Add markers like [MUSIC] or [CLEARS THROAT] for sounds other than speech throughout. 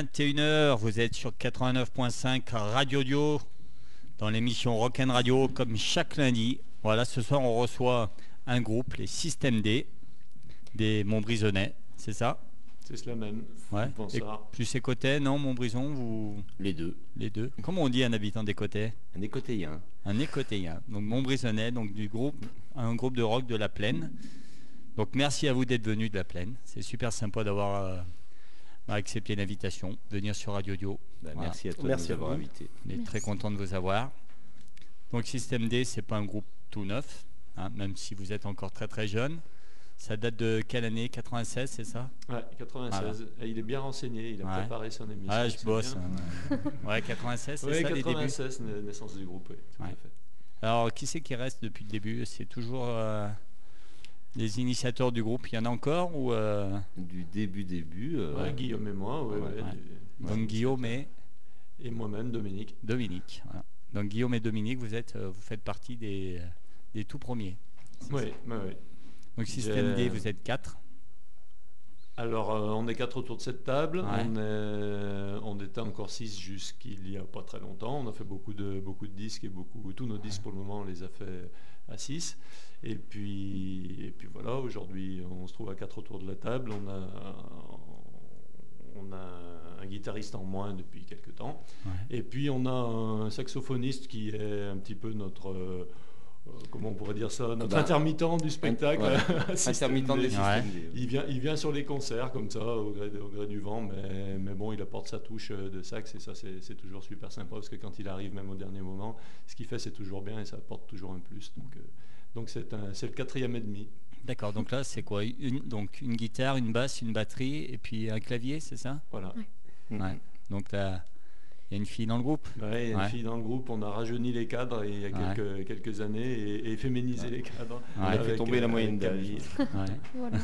21h, vous êtes sur 89.5 Radio Dio dans l'émission Rock'n Radio comme chaque lundi. Voilà, ce soir on reçoit un groupe, les Système D, des Montbrisonnais, c'est ça? C'est cela même. Ouais. Et plus côtés, non Montbrison, vous? Les deux. les deux. Comment on dit un habitant des côtés Un écotéien. Un écotéen. Donc Montbrisonnais, donc du groupe, un groupe de rock de la Plaine. Donc merci à vous d'être venus de la Plaine. C'est super sympa d'avoir euh, accepté l'invitation, venir sur Radio Dio. Bah, Voilà. Merci à toi Merci de nous avoir vous. invités. On est Merci. très content de vous avoir. Donc Système D, c'est pas un groupe tout neuf, hein, même si vous êtes encore très très jeune. Ça date de quelle année? 96, c'est ça? Ouais, 96. Et il est bien renseigné, il a Ouais. préparé son émission. Ah, je bosse. hein. Ouais, 96, c'est Oui, ça les débuts? 96, na- naissance du groupe, oui, tout à Ouais. fait. Alors, qui c'est qui reste depuis le début? C'est toujours euh, les initiateurs du groupe. Il y en a encore ou euh, Du début, début. euh, Ouais, Guillaume et moi, ouais, Ouais. ouais, Ouais. du- donc Guillaume et Et moi-même, Dominique. Dominique. voilà. Donc Guillaume et Dominique, vous êtes, euh, vous faites partie des, des tout premiers. Oui, oui, oui. Donc Système D, vous êtes quatre. Alors, euh, on est quatre autour de cette table. Ouais. On, est- on était encore six jusqu'il y a pas très longtemps. On a fait beaucoup de, beaucoup de disques et beaucoup, tous nos disques pour le moment, on les a fait à six. Et puis, et puis voilà, aujourd'hui, on se trouve à quatre autour de la table. On a, on a un guitariste en moins depuis quelques temps. Ouais. Et puis, on a un saxophoniste qui est un petit peu notre... euh, comment on pourrait dire ça Notre intermittent du spectacle. ouais. [LAUGHS] Intermittent des Ouais. Il vient, il vient sur les concerts comme ça, au gré, au gré du vent, mais, mais bon, il apporte sa touche euh, de sax et ça, c'est toujours super sympa parce que quand il arrive, même au dernier moment, ce qu'il fait, c'est toujours bien et ça apporte toujours un plus. Donc, euh, donc c'est le quatrième et demi. D'accord. Donc là, c'est quoi? Une, Donc une guitare, une basse, une batterie et puis un clavier, c'est ça? Voilà. Ouais. Donc là, il y a une fille dans le groupe. Ouais, il y a Ouais. une fille dans le groupe, on a rajeuni les cadres il y a Ouais. quelques, années et, et féminisé Ouais. les cadres. Ouais. On a fait tomber euh, la moyenne avec d'âge. Camille. Ouais. Voilà.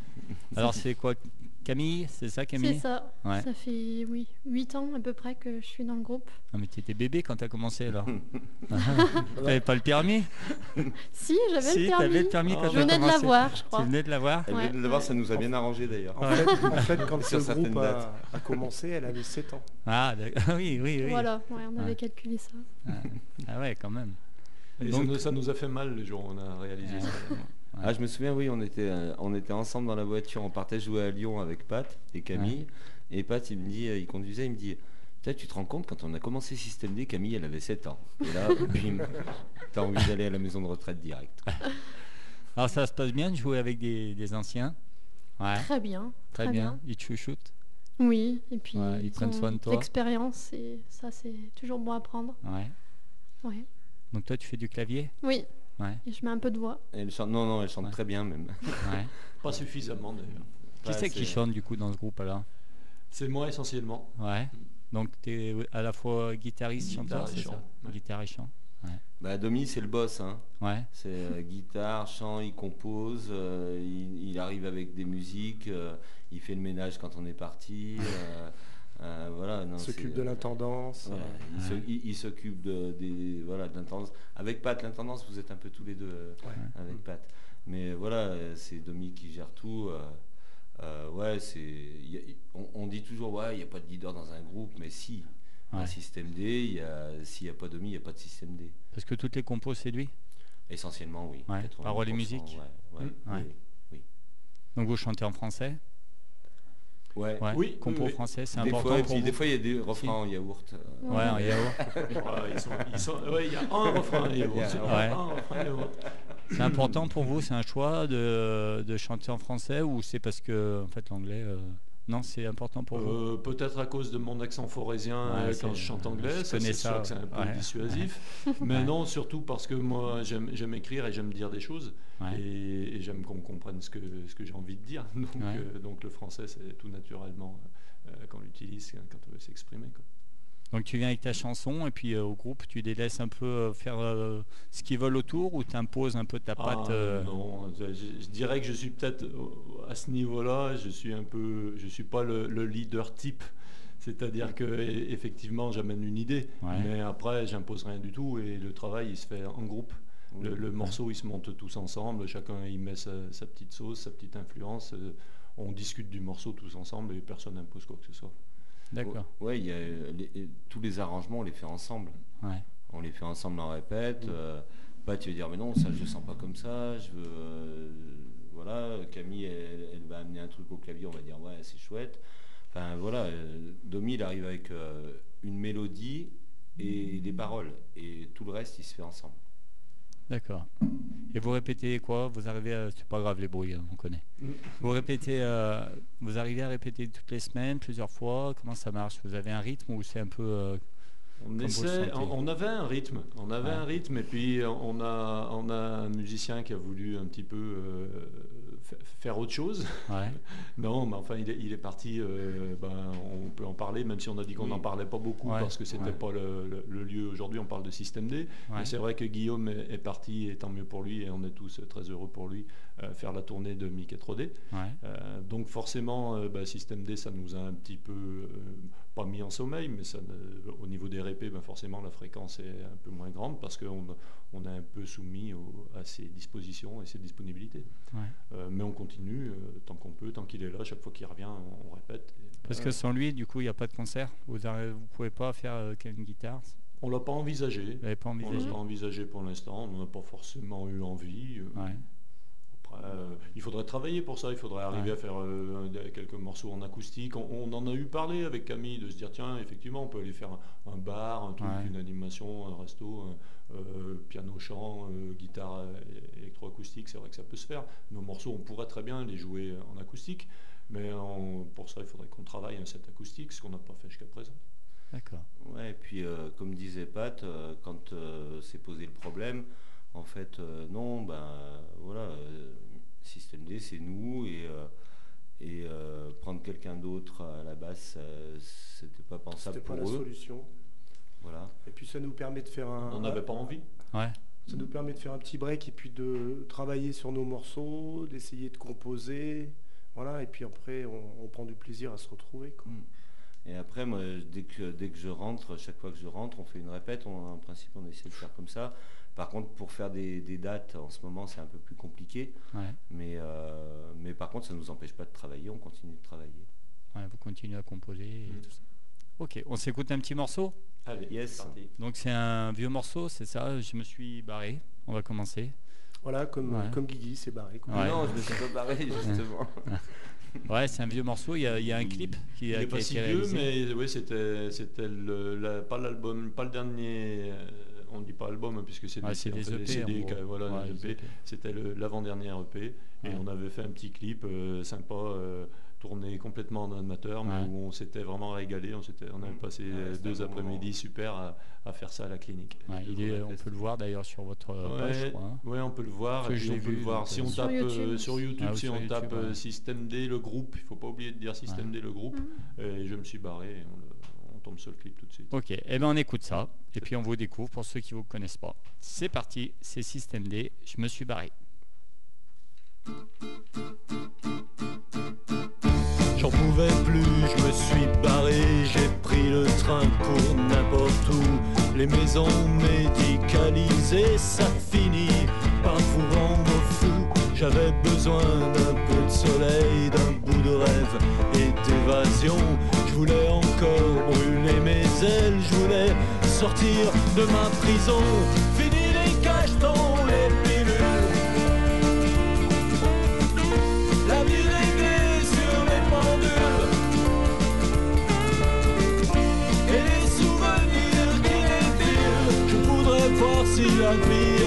[LAUGHS] Alors c'est quoi Camille C'est ça Camille C'est ça. Ouais. Ça fait oui, 8 ans à peu près que je suis dans le groupe. Non mais tu étais bébé quand tu as commencé alors. [LAUGHS] [LAUGHS] T'avais pas le permis [LAUGHS] Si, j'avais Si, le permis. le permis quand Je venais de l'avoir, je Tu crois. venais de l'avoir Elle Ouais. venait de le voir, ça nous a bien arrangé d'ailleurs. En fait, en fait, quand ce groupe a, commencé, elle avait 7 ans. Ah d'accord. oui, oui, oui. Voilà, ouais, on avait Ouais. calculé ça. Ah, ah ouais, quand même. Et Donc- ça, nous, ça nous a fait mal le jour où on a réalisé Ouais. Ah, je me souviens, oui, on était, euh, on était ensemble dans la voiture, on partait jouer à Lyon avec Pat et Camille. Et Pat, il me dit, euh, il conduisait, il me dit, tu te rends compte, quand on a commencé Système D, Camille, elle avait 7 ans. Et là, [LAUGHS] bim, t'as envie d'aller à la maison de retraite direct. [LAUGHS] Alors ça se passe bien de jouer avec des, des anciens? Ouais, Très bien. très, bien. Ils te chouchoutent Oui, et puis Ouais, ils prennent soin de toi. L'expérience, et ça c'est toujours bon à prendre. Ouais. Ouais. Donc toi tu fais du clavier? Oui, Ouais. et je mets un peu de voix. Elle chante, non, non, elle chante Ouais. très bien même. ouais. [LAUGHS] Pas suffisamment d'ailleurs. Qui Ouais, c'est qui chante du coup dans ce groupe alors? C'est moi essentiellement. Ouais. Donc tu es à la fois guitariste, Guitare chanteur, et c'est chant, ça? ouais. Guitare et chant. Bah, Domi, c'est le boss. Hein. Ouais. C'est euh, guitare, chant, il compose, euh, il, il arrive avec des musiques, euh, il fait le ménage quand on est parti. Euh, euh, voilà, non, Il s'occupe de l'intendance. voilà, il Ouais. s'occupe de, des, voilà, de l'intendance. Avec Pat, l'intendance, vous êtes un peu tous les deux euh, Ouais. avec Pat. Mais voilà, euh, c'est Domi qui gère tout. euh, euh, ouais, c'est, on, on dit toujours, ouais, il n'y a pas de leader dans un groupe, mais si. Ouais. Un système D, il y a- s'il n'y a pas Domi, il n'y a pas de système D. Parce que toutes les compos c'est lui? Essentiellement, oui. Ouais, 90%, paroles et musique? Ouais, ouais, Mm. Ouais. oui, Donc vous chantez en français? Ouais. Ouais. Oui, Compo oui, oui. français, c'est important fois, et pour des fois, il y a des refrains en yaourt. euh, Ouais, en yaourt. [LAUGHS] Ouais, ils sont- ils sont- ouais, il y a un refrain. et Il y a- c'est- ouais. un refrain, et autre. C'est important pour vous, c'est un choix de, de chanter en français ou c'est parce que en fait l'anglais euh, non, c'est important pour vous. Euh, Peut-être à cause de mon accent forésien Ouais, quand je chante anglais, je c'est sûr ça, que c'est un peu ouais. dissuasif. [LAUGHS] Mais non, surtout parce que moi j'aime j'aime écrire et j'aime dire des choses et, et j'aime qu'on comprenne ce que, ce que j'ai envie de dire. [LAUGHS] Donc, euh, donc le français, c'est tout naturellement euh, qu'on l'utilise quand on veut s'exprimer. quoi. Donc tu viens avec ta chanson et puis euh, au groupe tu les laisses un peu euh, faire euh, ce qu'ils veulent autour ou tu imposes un peu ta patte Ah, euh, Non, je, je dirais que je suis peut-être à ce niveau-là, je suis un peu, je suis pas le, le leader type. C'est-à-dire que e- effectivement, j'amène une idée, Ouais. mais après, j'impose rien du tout et le travail, il se fait en groupe. Le, le morceau, il se monte tous ensemble, chacun il met sa, sa petite sauce, sa petite influence. on discute du morceau tous ensemble et personne n'impose quoi que ce soit. D'accord. Ouais, il y a, les- tous les arrangements, on les fait ensemble. Ouais. On les fait ensemble en répète. Mm. euh, Pat, tu vas dire, mais non, ça, je le sens pas comme ça. Je veux. euh, voilà, Camille, elle, elle va amener un truc au clavier, on va dire, ouais, c'est chouette. Enfin, voilà, euh, Domi, il arrive avec euh, une mélodie et des paroles. Et tout le reste, il se fait ensemble. D'accord. Et vous répétez quoi? Vous arrivez à... C'est pas grave les bruits, hein, on connaît. Vous répétez... euh, Vous arrivez à répéter toutes les semaines, plusieurs fois? Comment ça marche? Vous avez un rythme ou c'est un peu... euh, On, essaie- on, on avait un rythme, on avait Ouais. un rythme, et puis on a, on a un musicien qui a voulu un petit peu euh, faire autre chose. Ouais. [LAUGHS] Non, mais enfin, il est, il est parti. euh, ben, on peut en parler, même si on a dit qu'on Oui. n'en parlait pas beaucoup Ouais, parce que c'était ouais. pas le, le- le lieu aujourd'hui. On parle de système D. Mais c'est vrai que Guillaume est, est parti, et tant mieux pour lui, et on est tous très heureux pour lui, euh, faire la tournée de Mickey 3D. Ouais. Euh, donc forcément, bah, système D, ça nous a un petit peu, pas mis en sommeil, mais ça, au niveau des répés, ben, forcément, la fréquence est un peu moins grande parce qu'on on est un peu soumis au- à ses dispositions et ses disponibilités. Mais on continue euh, tant qu'on peut, tant qu'il est là, chaque fois qu'il revient, on, on répète. Et, Parce que sans lui, du coup, il n'y a pas de concert. Vous ne vous pouvez pas faire euh, une guitare. on l'a pas envisagé. Vous pas On l'a envisagé pas envisagé pour l'instant, on n'en a pas forcément eu envie. euh, Ouais. Euh, il faudrait travailler pour ça, il faudrait arriver Ouais. à faire euh, quelques morceaux en acoustique. On, on en a eu parlé avec Camille de se dire tiens, effectivement, on peut aller faire un, un bar, un truc, Ouais. une animation, un resto, un, euh, piano-chant, euh, guitare électroacoustique, c'est vrai que ça peut se faire. Nos morceaux, on pourrait très bien les jouer en acoustique, mais pour ça, il faudrait qu'on travaille un set acoustique, ce qu'on n'a pas fait jusqu'à présent. D'accord. Ouais, et puis euh, comme disait Pat, euh, quand euh, s'est posé le problème, en fait, euh, non, ben voilà, euh, Système D, c'est nous, et, euh, et euh, prendre quelqu'un d'autre à la basse, c'était pas pensable C'était pour pas la solution. Voilà. Et puis ça nous permet de faire un. On n'avait pas envie. Ouais. Ça nous permet de faire un petit break et puis de travailler sur nos morceaux, d'essayer de composer. Voilà, et puis après, on, on prend du plaisir à se retrouver. quoi. Et après, moi, dès que, dès que je rentre, chaque fois que je rentre, on fait une répète. On, en principe, on essaie de faire comme ça. Par contre, pour faire des, des dates, en ce moment, c'est un peu plus compliqué. Ouais. Mais, euh, mais par contre, ça ne nous empêche pas de travailler. On continue de travailler. Ouais, vous continuez à composer et Mm. tout ça. Ok, on s'écoute un petit morceau? Allez, Yes. parti. Donc c'est un vieux morceau, c'est ça? Je me suis barré. On va commencer. Voilà, comme, Ouais. comme Guigui, c'est barré. quoi. Ouais. Non, je me suis pas barré, justement. [LAUGHS] Ouais, c'est un vieux morceau. Il y a, il y a un clip qui, Il a, qui pas si vieux, mais oui, c'était, c'était le, la- pas l'album, pas le dernier. On ne dit pas album hein, puisque c'est Ouais, des, EP. CD, voilà, Ouais, des des EP. EP. C'était le- l'avant-dernier EP et Ouais. on avait fait un petit clip euh, sympa, euh, tourné complètement en amateur, mais Ouais. où on s'était vraiment régalé. On, s'était, on avait passé Ouais, euh, deux bon après-midi super à, à faire ça à la clinique. Ouais, il est- on peut le voir d'ailleurs sur votre page, hein. ouais, on peut le voir. Et on le voir. Si on Sur tape euh, YouTube. sur YouTube, Ah oui, si sur on YouTube, tape ouais. Système D, le groupe, il faut pas oublier de dire Système Ouais. D, le groupe. Mhm. Et je me suis barré. on, le- tombe sur le clip tout de suite. Ok, eh ben on écoute ça. Et puis on vous découvre pour ceux qui ne vous connaissent pas. C'est parti, c'est Système D. Je me suis barré. J'en pouvais plus, je me suis barré, j'ai pris le train pour n'importe où. Les maisons médicalisées, ça finit par vous rendre fou. J'avais besoin d'un peu de soleil, d'un bout de rêve et d'évasion. Je voulais encore brûler mes ailes, je voulais sortir de ma prison. Fini les cachetons, les pilules. La vie réglée sur les pendules Et les souvenirs qui défilent Je voudrais voir si la vie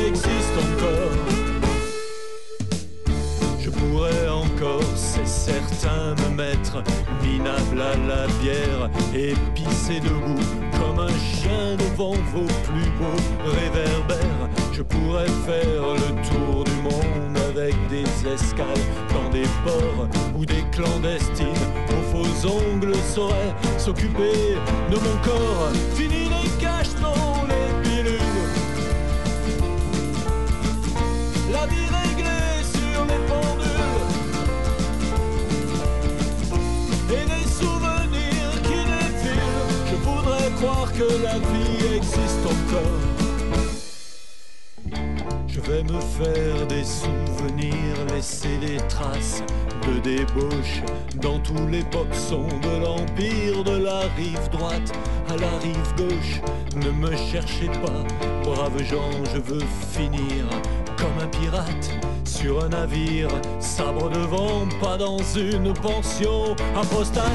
c'est certain, me mettre minable à la bière Et pisser debout comme un chien devant vos plus beaux réverbères Je pourrais faire le tour du monde avec des escales dans des ports ou des clandestines aux faux ongles sauraient s'occuper de mon corps. Fini les cachetons, les pilules. Que la vie existe encore. Je vais me faire des souvenirs, laisser des traces de débauche dans tous les boxons de l'Empire, de la rive droite à la rive gauche. Ne me cherchez pas, braves gens, je veux finir comme un pirate sur un navire, sabre devant, pas dans une pension. Apostate,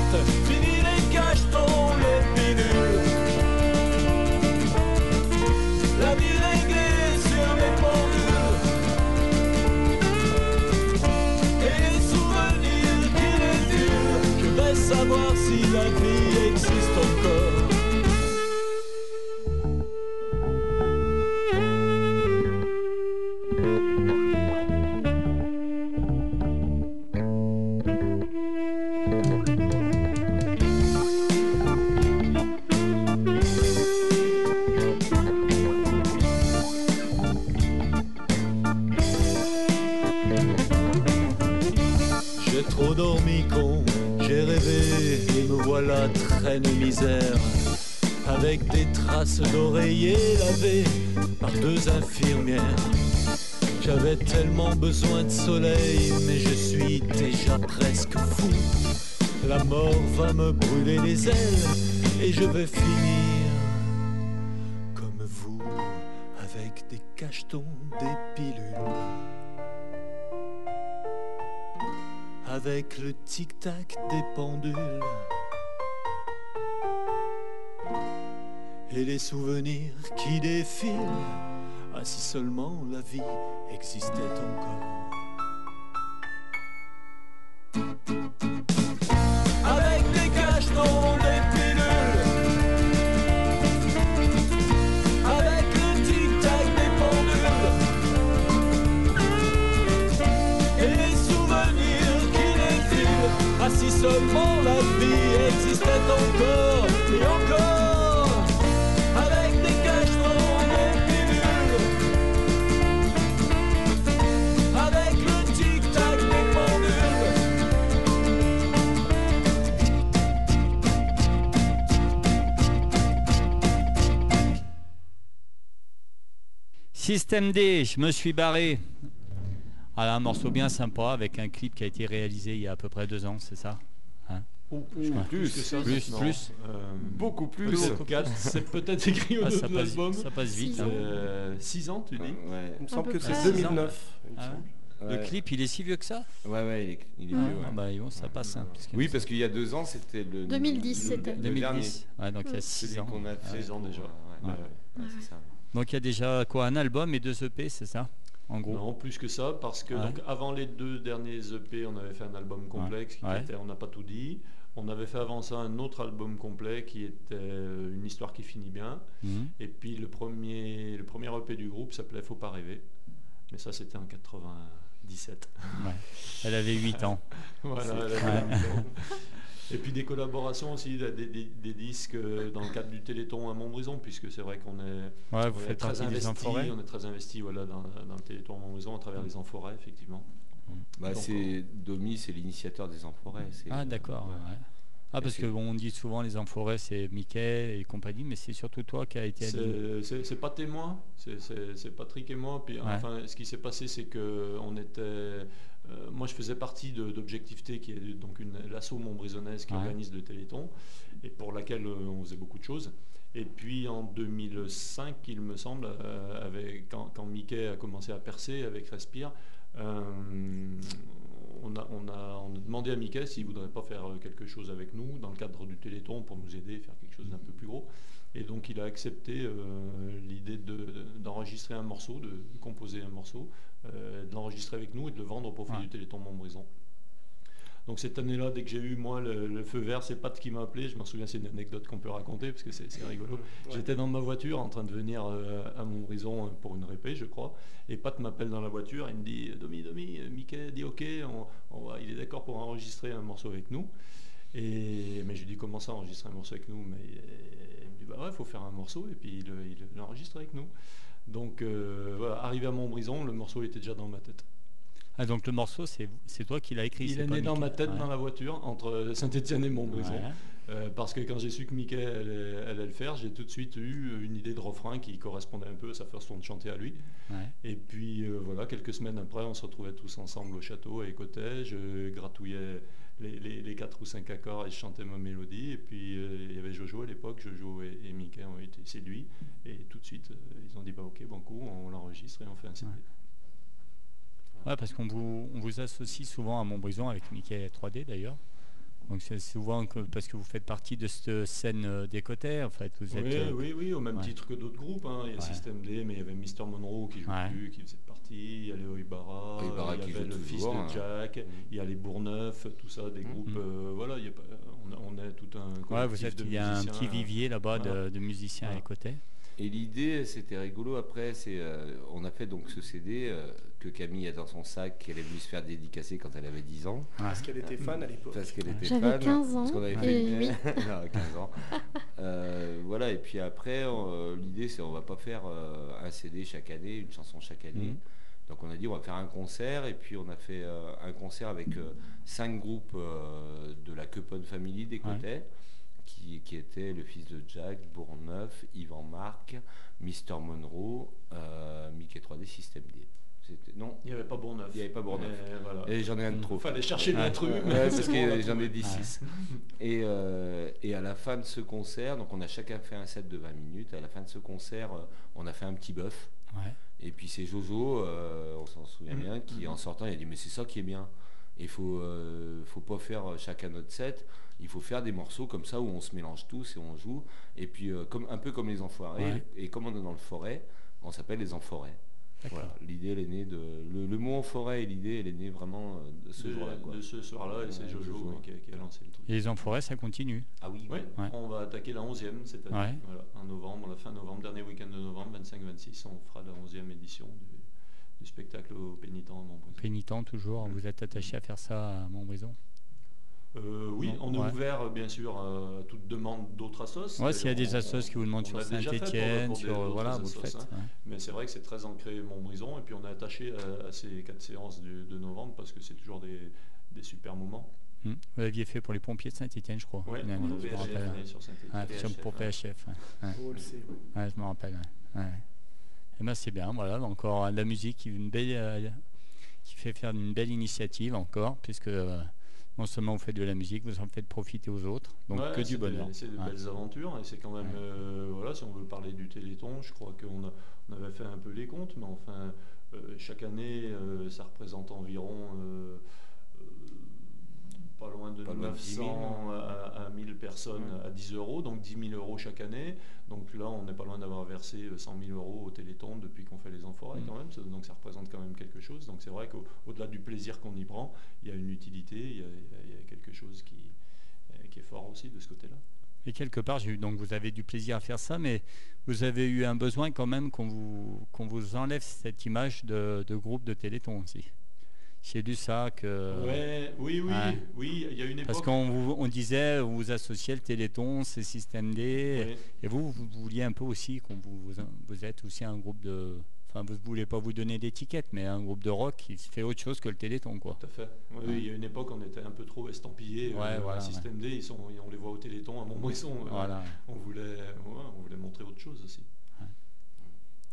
ailes et je vais finir comme vous avec des cachetons, des pilules. avec le tic-tac des pendules et les souvenirs qui défilent. Ah, si seulement la vie existait encore. Seulement la vie existait encore et encore, avec des cachetons, des pilules, avec le tic-tac des pendules. Système D, je me suis barré. Ah, un morceau bien sympa avec un clip qui a été réalisé il y a à peu près deux ans, c'est ça? Oh, plus, que ça, Plus, non. plus. Euh, Beaucoup plus. c'est peut-être écrit au Ah, dos ça, de passe, l'album. ça passe vite. Six hein. ans. Euh, Six ans, tu dis Ouais. Il me semble que c'est Ah, 2009. il me Ah. Le clip, il est si vieux que ça? Ouais, ouais, il est, il est Ah, vieux, ouais. bah, bon, ça passe. hein, parce Oui, parce qu'il y a deux ans, c'était le. 2010, le- c'était. le dernier. 2010. Ouais, donc il y a Celui 6 ans. qu'on a fait. Six ans déjà. Ouais, Ouais. ouais, c'est ça. Donc il y a déjà quoi Un album et deux EP, c'est ça En gros? Non, plus que ça, parce que Ouais. donc, avant les deux derniers EP, on avait fait un album complexe qui Ouais. était On n'a pas tout dit. On avait fait avant ça un autre album complet qui était euh, Une histoire qui finit bien. Mhm. Et puis le premier, le premier EP du groupe s'appelait Faut pas rêver. Mais ça, c'était en 97. Ouais. Elle avait 8 ans. [LAUGHS] Voilà, C'est- elle avait Ouais. 8 ans. Et puis des collaborations aussi, des, des- des disques euh, dans le cadre du Téléthon à Montbrison, puisque c'est vrai qu'on est, Ouais, vous on est faites très investi, on est très investi voilà, dans, dans le Téléthon à Montbrison à travers les Enforêts, effectivement. Bah, c'est Domi, c'est l'initiateur des Enforêts. c'est- Ah d'accord. Ouais. ouais. Ah parce que bon, on dit souvent les Enforêts c'est Mickey et compagnie, mais c'est surtout toi qui a été à C'est- pas témoin, c'est- Patrick et moi. Puis, Ouais. enfin, ce qui s'est passé, c'est que on était, euh, moi, je faisais partie de- d'Objectif T, qui est donc une l'asso montbrisonnaise qui Ouais. organise le Téléthon et pour laquelle euh, on faisait beaucoup de choses. Et puis en 2005, il me semble, euh, avec, quand, quand Mickey a commencé à percer avec Respire, euh, on, a, on, a, on a demandé à Mickey s'il voudrait pas faire euh, quelque chose avec nous dans le cadre du Téléthon pour nous aider, faire quelque chose d'un peu plus gros. Et donc il a accepté euh, l'idée de- de- d'enregistrer un morceau, de, de composer un morceau, euh, de l'enregistrer avec nous et de le vendre au profit Ouais. du Téléthon Montbrison. Donc cette année-là, dès que j'ai eu moi le, le feu vert, c'est Pat qui m'a appelé. Je m'en souviens, c'est une anecdote qu'on peut raconter parce que c'est rigolo. Ouais. J'étais dans ma voiture en train de venir euh, à Montbrison euh, pour une répé, je crois. Et Pat m'appelle dans la voiture. Il me dit Domi, Domi, euh, Mickey dit OK, on, on va, il est d'accord pour enregistrer un morceau avec nous. Et, mais je lui dis comment ça enregistrer un morceau avec nous? Mais il me dit bah ouais, faut faire un morceau et puis il, il l'enregistre avec nous. Donc euh, voilà, arrivé à Montbrison, le morceau était déjà dans ma tête. Ah donc le morceau c'est toi qui l'as écrit. Il est né dans Mickey. ma tête Ouais. dans la voiture entre Saint-Étienne et Montbrison. Ouais. Euh, parce que quand j'ai su que Mickey allait, allait le faire, j'ai tout de suite eu une idée de refrain qui correspondait un peu à sa façon de chanter à lui. Ouais. Et puis euh, voilà, quelques semaines après, on se retrouvait tous ensemble au château à Écotais. Je gratouillais les, les- les quatre ou cinq accords et je chantais ma mélodie. Et puis euh, il y avait Jojo à l'époque, Jojo et, et Mickey ont été séduits. Et tout de suite, euh, ils ont dit bah ok, banco, on l'enregistre et on fait un CD. Ouais. Ouais, parce qu'on vous, on vous associe souvent à Montbrison avec Mickey 3D d'ailleurs. Donc c'est souvent que, parce que vous faites partie de cette scène euh, des côtés, en fait. Vous êtes, oui, euh, oui, oui, au même ouais. titre que d'autres groupes. hein. Il y a Ouais. System D, mais il y avait Mister Monroe qui joue Ouais. plus, qui faisait partie. Il y a les Oibara, Oibara il y avait le fils de hein. Jack, il y a les Bourneuf, tout ça, des Mhm. groupes. euh, voilà, il y a pas- on, a, on est tout un collectif ouais, vous êtes, de il y a un musiciens. petit vivier là-bas de- de, musiciens à côté. Et l'idée, c'était rigolo. Après, c'est, euh, on a fait donc ce CD euh, que Camille a dans son sac, qu'elle est venue se faire dédicacer quand elle avait 10 ans, Parce qu'elle était fan à l'époque. parce qu'elle était J'avais fan. 15 ans parce qu'on avait fait une- oui. [LAUGHS] Non, 15 ans. Euh, voilà. Et puis après, on- l'idée, c'est on va pas faire euh, un CD chaque année, une chanson chaque année. Mhm. Donc on a dit on va faire un concert et puis on a fait euh, un concert avec euh, cinq groupes euh, de la Coupon Family des Ouais. Qui, qui étaient le fils de Jack, Bourneuf, Yvan Marc, Mister Monroe, euh, Mickey 3D, System D. Non, Il n'y avait pas Bourneuf. il n'y avait pas Bourneuf. Voilà. Et j'en ai un de trop. Fallait chercher Ouais. l'intrus. Ouais, parce que [LAUGHS] j'en ai dit 6. Et, euh, et à la fin de ce concert, donc on a chacun fait un set de 20 minutes. À la fin de ce concert, euh, on a fait un petit bœuf. Ouais. Et puis c'est Jojo, euh, on s'en souvient Mhm. bien, qui en sortant, il a dit mais c'est ça qui est bien. Il faut, euh, faut pas faire chacun notre set. Il faut faire des morceaux comme ça où on se mélange tous et on joue. Et puis euh, comme, un peu comme les enfoirés. Ouais. Et comme on est dans le forêt, on s'appelle les. Voilà. L'idée, elle est née de. Le, le mot en forêt et l'idée, elle est née vraiment euh, de ce jour-là. quoi. de ce soir-là, et c'est Jojo qui, a, qui a lancé le truc. Et les Enforêts, ça continue. Ah oui, Ouais. on va attaquer la 11e cette année. Ouais. Voilà, en novembre, la fin novembre, dernier week-end de novembre, 25-26, on fera la 11e édition du, du spectacle au pénitent de Montbrison. Pénitent toujours. Vous êtes attaché à faire ça à Montbrison. Euh, oui, on est ouais. ouvert bien sûr à toute demande d'autres assos. Ouais, s'il y a des assos qui vous demandent sur Saint-Etienne, sur voilà, vous le faites. hein. ouais. Mais c'est vrai que c'est très ancré Montbrison et puis on est attaché à, à ces quatre séances du- de novembre parce que c'est toujours des, des super moments. Hmm. Vous l'aviez fait pour les pompiers de Saint-Etienne, je crois. Est sur sur- pour PHF. ouais. Ouais. On le sait. ouais. Ouais, je me rappelle. ouais. Ouais. Eh ben, c'est bien, voilà, encore euh, la musique, qui, une belle, euh, qui fait faire une belle initiative encore, puisque euh, non seulement vous faites de la musique, vous en faites profiter aux autres, donc Ouais, que du bonheur. C'est de Ouais. belles aventures et c'est quand même, Ouais. euh, voilà, si on veut parler du Téléthon, je crois qu'on on avait fait un peu les comptes, mais enfin, euh, chaque année, euh, ça représente environ pas loin de Pas loin de 10 000, 900 à, à 1000 personnes à 10 euros, donc 10 000 euros chaque année. Donc là, on n'est pas loin d'avoir versé euh, 100 000 euros au Téléthon depuis qu'on fait les enforêts Mm. quand même, ça- donc ça représente quand même quelque chose. Donc c'est vrai qu'au-delà du plaisir qu'on y prend, il y a une utilité, il y a, il y a- quelque chose qui, euh, qui est fort aussi de ce côté-là. Et quelque part, donc vous avez du plaisir à faire ça, mais vous avez eu un besoin quand même qu'on vous, qu'on vous enlève cette image de, de groupe de Téléthon aussi. J'ai lu ça que. Ouais, oui, oui, ouais. oui, il y a une époque. Parce qu'on vous- on disait, vous vous associez le Téléthon, c'est Système D, Ouais. et vous, vous vouliez un peu aussi qu'on vous, vous, êtes aussi un groupe de. Enfin, vous ne voulez pas vous donner d'étiquette, mais un groupe de rock qui fait autre chose que le Téléthon, quoi. Tout à fait. Oui, oui, il y a une époque, on était un peu trop estampillés. Ouais, voilà, à Système D, ils sont, on les voit au Téléthon, à Montbrison. euh, Voilà. On voulait, ouais, on voulait montrer autre chose aussi.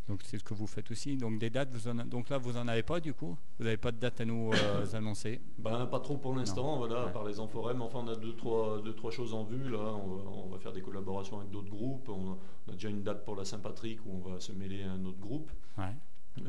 Donc c'est ce que vous faites aussi. Donc des dates, vous en a- donc là vous en avez pas du coup? Vous n'avez pas de date à nous euh, [COUGHS] annoncer? Ben, pas trop pour l'instant, voilà, Ouais. à part les enforêts, mais enfin on a deux trois, deux, trois choses en vue. Là. On, va, on va faire des collaborations avec d'autres groupes. On a, on a déjà une date pour la Saint-Patrick où on va se mêler à un autre groupe. Ouais.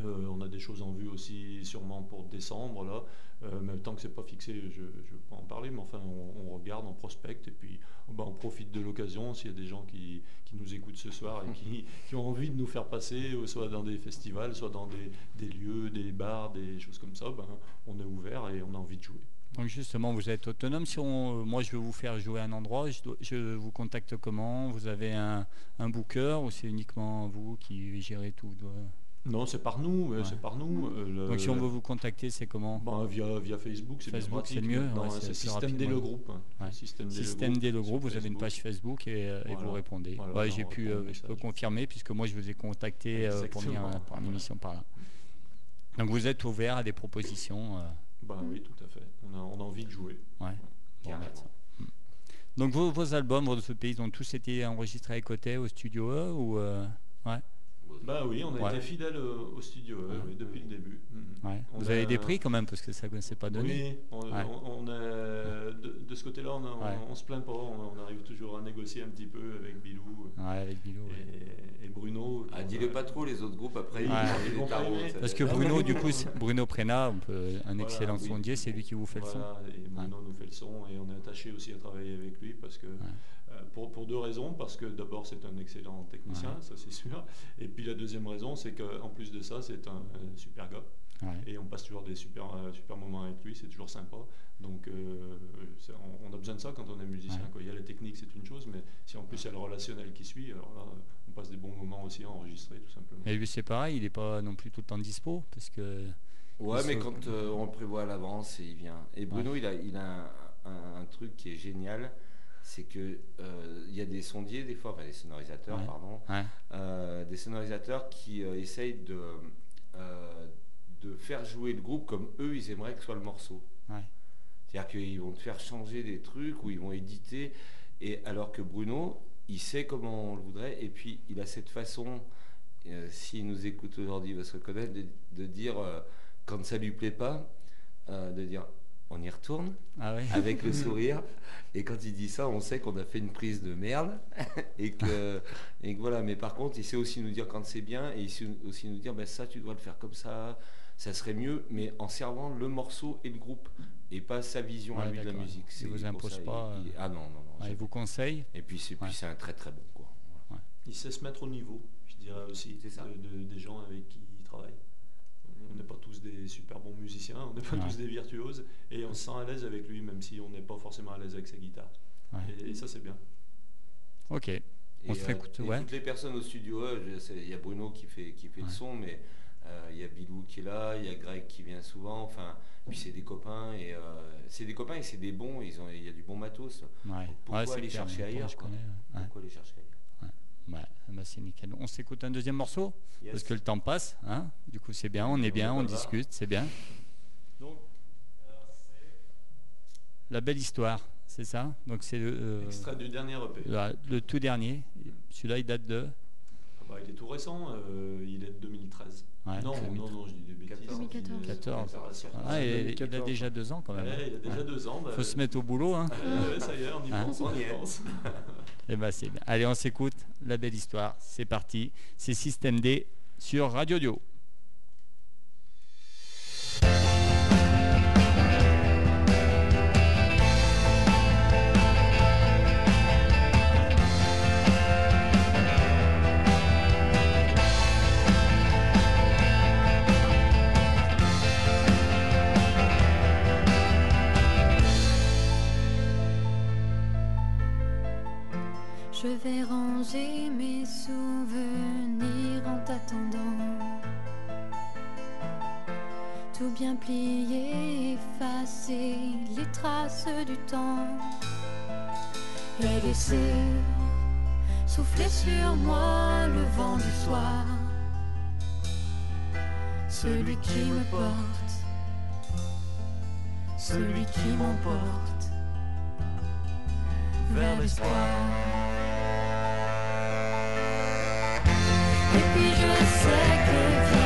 Euh, on a des choses en vue aussi sûrement pour décembre là. Euh, mais tant que c'est pas fixé, je ne veux pas en parler, mais enfin on, on regarde, on prospecte et puis ben, on profite de l'occasion s'il y a des gens qui, qui nous écoutent ce soir et qui, [LAUGHS] qui ont envie de nous faire passer, euh, soit dans des festivals, soit dans des, des lieux, des bars, des choses comme ça, ben, on est ouvert et on a envie de jouer. Donc justement, vous êtes autonome. Si on, moi je veux vous faire jouer à un endroit, je, dois- je vous contacte comment? Vous avez un, un booker ou c'est uniquement vous qui gérez tout Non, c'est par nous, euh, Ouais. c'est par nous. euh, le- Donc si on veut vous contacter, c'est comment? Ben, via, via Facebook, c'est Facebook, c'est mieux, ouais, hein, c'est Système D rapide, le groupe. hein. Ouais. Système Système groupe D le groupe, vous avez une page Facebook et, euh, et Voilà. vous répondez. Voilà, j'ai pu, euh, je peux confirmer puisque moi je vous ai contacté euh, pour venir euh, une émission par là. Donc vous êtes ouvert à des propositions. Ben oui, tout à fait. On a, on a envie de jouer. ouais. Bon, bah. Donc vos, vos albums, vos EP, ils ont tous été enregistrés à côté au studio E ou euh, ouais, Bah oui, on a Ouais. été fidèle au, au studio euh, Ouais. oui, depuis le début. Ouais. On Vous a- avez des prix quand même parce que ça ne s'est pas donné. Oui, on, Ouais. on- on a, de, de ce côté-là, on, on se plaint pas. On, on arrive toujours à négocier un petit peu avec Bilou Ouais, avec et, et Bruno. Ah, dis-le pas trop, les autres groupes après. ils Ils les Parce que Bruno, du coup, [LAUGHS] c'est- Bruno Prena, un, Voilà, excellent oui. sondier, c'est lui qui vous fait le son. Voilà, et Bruno nous fait le son et on est attaché aussi à travailler avec lui parce que euh, pour, pour deux raisons parce que d'abord c'est un excellent technicien, Ouais. ça c'est sûr, et puis la deuxième raison c'est qu'en plus de ça c'est un, un super gars Ouais. et on passe toujours des super euh, super moments avec lui, c'est toujours sympa. Donc euh, on, on a besoin de ça quand on est musicien. Ouais. quoi. Il y a la technique c'est une chose, mais si en plus il y a le relationnel qui suit, alors là on passe des bons moments aussi à enregistrer tout simplement. Et lui, c'est pareil, il n'est pas non plus tout le temps dispo parce que. Ouais, mais quand euh, on le prévoit à l'avance, il vient. Et Bruno, il a, il a un, un- un truc qui est génial, c'est que euh, il y a des sondiers des fois, enfin des sonorisateurs, Ouais. pardon, Ouais. euh, des sonorisateurs qui euh, essayent de, euh, de faire jouer le groupe comme eux, ils aimeraient que soit le morceau. Ouais. C'est-à-dire qu'ils vont te faire changer des trucs ou ils vont éditer, et alors que Bruno, il sait comment on le voudrait, et puis il a cette façon, euh, s'il nous écoute aujourd'hui, il va se reconnaître, de, de dire, euh, quand ça lui plaît pas, euh, de dire, on y retourne Ah [LAUGHS] avec le sourire. [LAUGHS] Et quand il dit ça, on sait qu'on a fait une prise de merde. [LAUGHS] et, que, et que voilà. Mais par contre, il sait aussi nous dire quand c'est bien. Et il sait aussi nous dire, ben ça, tu dois le faire comme ça. Ça serait mieux. Mais en servant le morceau et le groupe. Et pas sa vision à lui de la musique. Il C'est vous pour impose ça, pas, il- il- ah non, non, non. Il vous conseille. Et puis c'est Ouais. un très très bon. Quoi. Il sait se mettre au niveau, je dirais aussi, C'est ça. de- de- des gens avec qui il travaille. On n'est pas tous des super bons musiciens, on n'est pas Ouais. tous des virtuoses, et on se sent à l'aise avec lui, même si on n'est pas forcément à l'aise avec sa guitare. Ouais. Et, et ça, c'est bien. Ok. On Et, se fait euh, écouter, et ouais. toutes les personnes au studio, euh, il y a Bruno qui fait, qui fait Ouais. le son, mais euh, il y a Bilou qui est là, il y a Greg qui vient souvent, enfin, puis c'est des copains, et euh, c'est des copains et c'est des bons, ils ont, il y a du bon matos. Ouais. Pourquoi aller clair, chercher mais ailleurs. Pourquoi les chercher ailleurs Ouais, bah, c'est nickel. On s'écoute un deuxième morceau Yes. parce que le temps passe. Hein du coup, c'est bien, on est bien, On discute, c'est bien. Donc, la belle histoire, c'est ça? Donc c'est le, euh, Extrait du dernier EP. le, le tout dernier. Celui-là, il date de. Ah bah, il est tout récent, euh, il est de 2013. Ouais, non, non, 2013. non, je dis des bêtises. 2014. 14. Ah, et- il a 2014. déjà deux ans quand même. Ouais, il a déjà Ouais. deux ans. bah, Faut se mettre au boulot. Hein. ouais, ouais, ça y est, on y Hein pense, on y pense. [LAUGHS] Eh ben, c'est bien. Allez, on s'écoute la belle histoire. C'est parti. C'est Système D sur Radio Dio. Sur moi le vent du soir. Celui qui me porte, celui qui m'emporte vers l'espoir. Et puis je sais que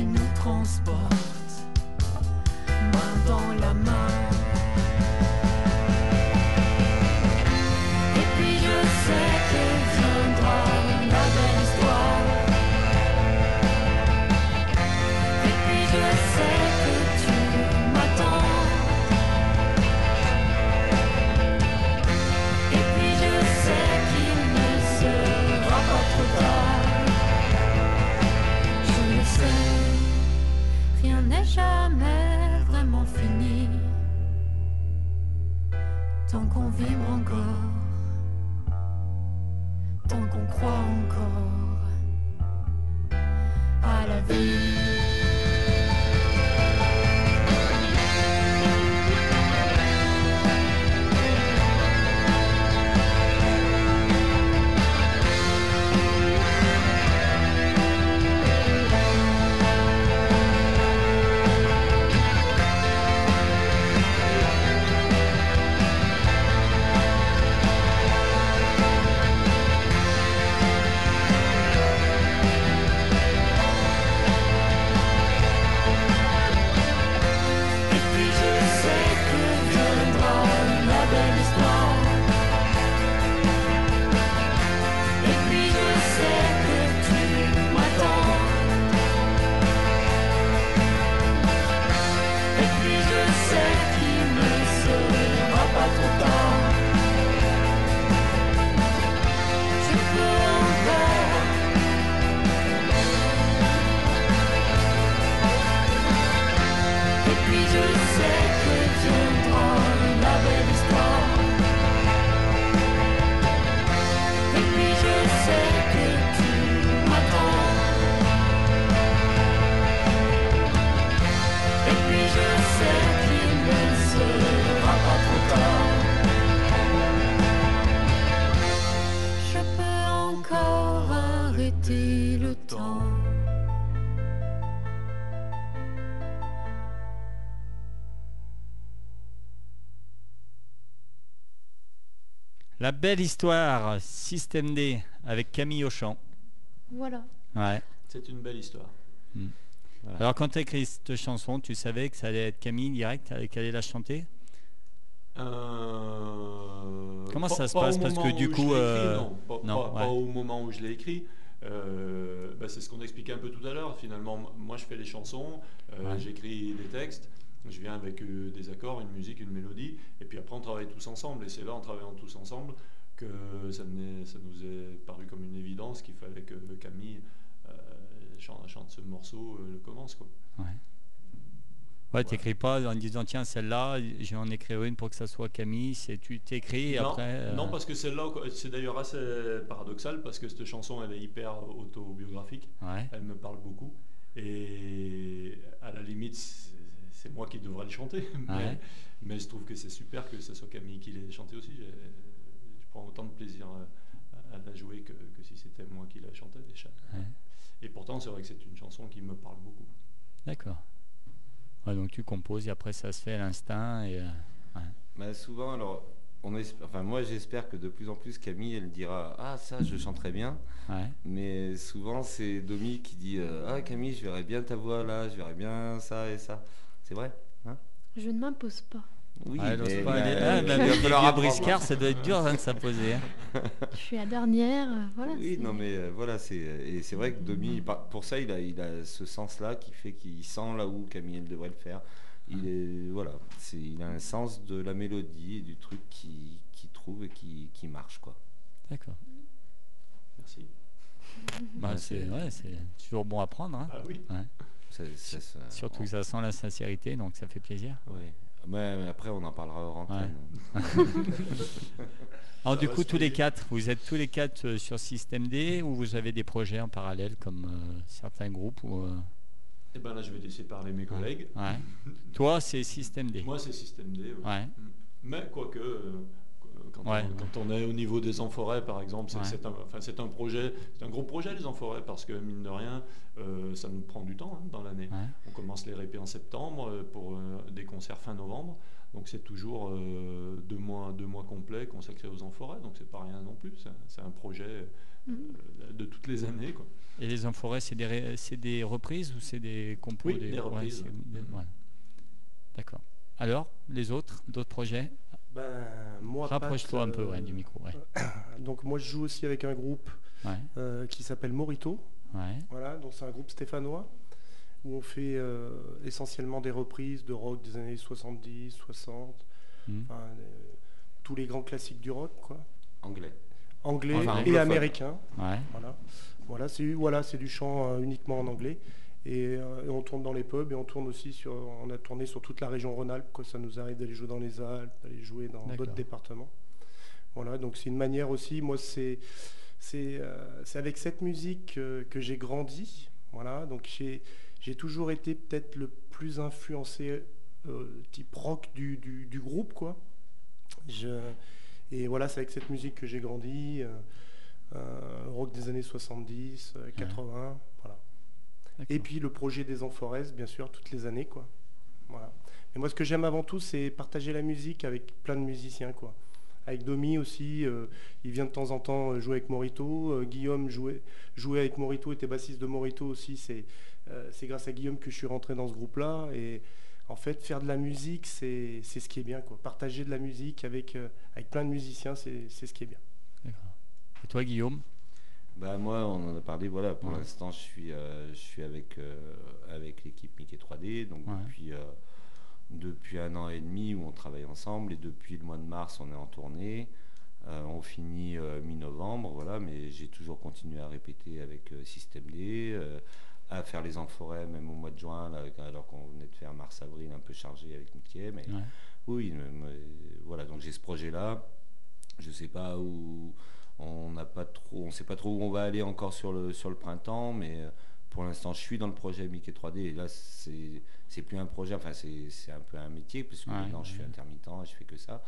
qui nous transporte, main dans la main. Rien La belle histoire, Système D, avec Camille Auchan. Voilà. Ouais. C'est une belle histoire. Alors quand tu as écrit cette chanson, tu savais que ça allait être Camille direct, qu'elle allait la chanter? Euh, Comment pas- ça se pas passe Parce que du coup, écrit, euh, non, pas, non, pas- ouais. pas au moment où je l'ai écrit. Euh, bah, c'est ce qu'on expliquait un peu tout à l'heure. Finalement, moi, je fais les chansons, euh, Ouais. j'écris des textes, je viens avec euh, des accords, une musique, une mélodie, et puis après, on travaille tous ensemble. Et c'est là, en travaillant tous ensemble, que ça, venait- ça nous est paru comme une évidence qu'il fallait que Camille euh, chante, chante ce morceau, euh, le commence. Quoi. Ouais, t'écris pas en disant tiens celle-là, je vais en écrire une pour que ça soit Camille. C'est tu t'écris après. euh, non, parce que celle-là, c'est d'ailleurs assez paradoxal, parce que cette chanson, elle est hyper autobiographique. Ouais. Elle me parle beaucoup. Et à la limite, c'est moi qui devrais le chanter. [LAUGHS] Mais, Ouais. mais je trouve que c'est super que ce soit Camille qui l'ait chanté aussi. Je prends autant de plaisir à, à la jouer que, que si c'était moi qui la chantais déjà. Ouais. Et pourtant, c'est vrai que c'est une chanson qui me parle beaucoup. D'accord. Ouais, donc tu composes et après ça se fait à l'instinct et. euh, Bah, souvent, alors, on espère- enfin, moi j'espère que de plus en plus Camille elle dira Ah, ça je chanterai bien. ouais. Mais souvent c'est Domi qui dit euh, Ah, Camille, je verrais bien ta voix là, je verrais bien ça et ça. C'est vrai hein Je ne m'impose pas. Oui, ose mais- pas mais- aller- mais Ah, il bah, va falloir briscard, ça doit être dur hein, de s'imposer. hein. [LAUGHS] Je suis la dernière. euh, Voilà. Oui, non mais euh, voilà, c'est et c'est vrai que Domi, pour ça, il a, il a ce sens-là qui fait qu'il sent là où Camille elle devrait le faire. Il est voilà, c'est il a un sens de la mélodie et du truc qui, qui trouve et qui, qui marche quoi. D'accord. Merci. Bah, c'est c'est- ouais, c'est toujours bon à prendre. hein. Ah oui. Ouais. Ça- ça- ça- Surtout que ça sent la sincérité, donc ça fait plaisir. Oui. Mais, mais après, on en parlera hors antenne. [LAUGHS] Alors du coup, tous les quatre, vous êtes tous les quatre euh, sur Système D ou vous avez des projets en parallèle comme euh, certains groupes ou, euh, Et ben là, je vais laisser parler mes collègues. ouais. Toi, c'est Système D. Moi, c'est Système D. ouais. Ouais. Mais quoique, euh, quand, Ouais. on, quand on est au niveau des Enforêts, par exemple, c'est un, enfin, c'est un projet, c'est un gros projet les Enforêts parce que mine de rien, euh, ça nous prend du temps hein, dans l'année. Ouais. On commence les répés en septembre euh, pour euh, des concerts fin novembre, donc c'est toujours euh, deux mois, deux mois complets consacrés aux Enforêts, donc c'est pas rien non plus. C'est un- projet euh, Mhm. de toutes les années, quoi. Et les Enforêts, c'est des, ré- c'est des reprises ou c'est des compos Oui, des reprises. Mhm. voilà. D'accord. Alors, les autres, d'autres projets? Ben, moi, Rapproche-toi un peu euh, ouais, du micro. Ouais. [CLEARS THROAT] Donc moi, je joue aussi avec un groupe Ouais. euh, qui s'appelle Morito. Ouais. Voilà, donc c'est un groupe stéphanois où on fait euh, essentiellement des reprises de rock des années 70, 60, Mhm. enfin, euh, tous les grands classiques du rock, quoi. Anglais. Anglais Enfin, et américain. Ouais. Voilà, voilà c'est voilà, du chant euh, uniquement en anglais. Et, euh, et on tourne dans les pubs et on tourne aussi sur. On a tourné sur toute la région Rhône-Alpes. quoi. Ça nous arrive d'aller jouer dans les Alpes, d'aller jouer dans d'autres départements. Voilà, donc c'est une manière aussi. Moi, c'est c'est euh, avec cette musique euh, que j'ai grandi. Voilà, donc j'ai j'ai toujours été peut-être le plus influencé euh, type rock du, du- du groupe, quoi. Je- et voilà, c'est avec cette musique que j'ai grandi. rock des années 70, euh, 80, voilà. Et puis le projet des Amphores, bien sûr, toutes les années, quoi. Voilà. Mais moi, ce que j'aime avant tout, c'est partager la musique avec plein de musiciens, quoi. Avec Domi aussi, euh, il vient de temps en temps euh, jouer avec Morito. Euh, Guillaume jouait, jouait avec Morito, était bassiste de Morito aussi. C'est euh, grâce à Guillaume que je suis rentré dans ce groupe-là. Et en fait, faire de la musique, c'est ce qui est bien, quoi. Partager de la musique avec, avec plein de musiciens, c'est ce qui est bien. Et toi, Guillaume? Bah moi, on en a parlé. Voilà, pour Ouais. l'instant, je suis, euh, je suis avec euh, avec l'équipe Mickey 3D, donc Ouais. depuis euh, depuis un an et demi où on travaille ensemble et depuis le mois de mars, on est en tournée. Euh, on finit euh, mi-novembre, voilà, mais j'ai toujours continué à répéter avec euh, System D, à faire les amphorets même au mois de juin, là, alors qu'on venait de faire mars-avril un peu chargé avec Mickey. Mais Ouais. oui, voilà, donc j'ai ce projet-là. Je sais pas où on n'a pas trop, on sait pas trop où on va aller encore sur le sur le printemps, mais euh, pour l'instant, je suis dans le projet Mickey 3D et là, c'est c'est plus un projet, enfin c'est un peu un métier parce que Ouais, maintenant je suis intermittent, et je fais que ça.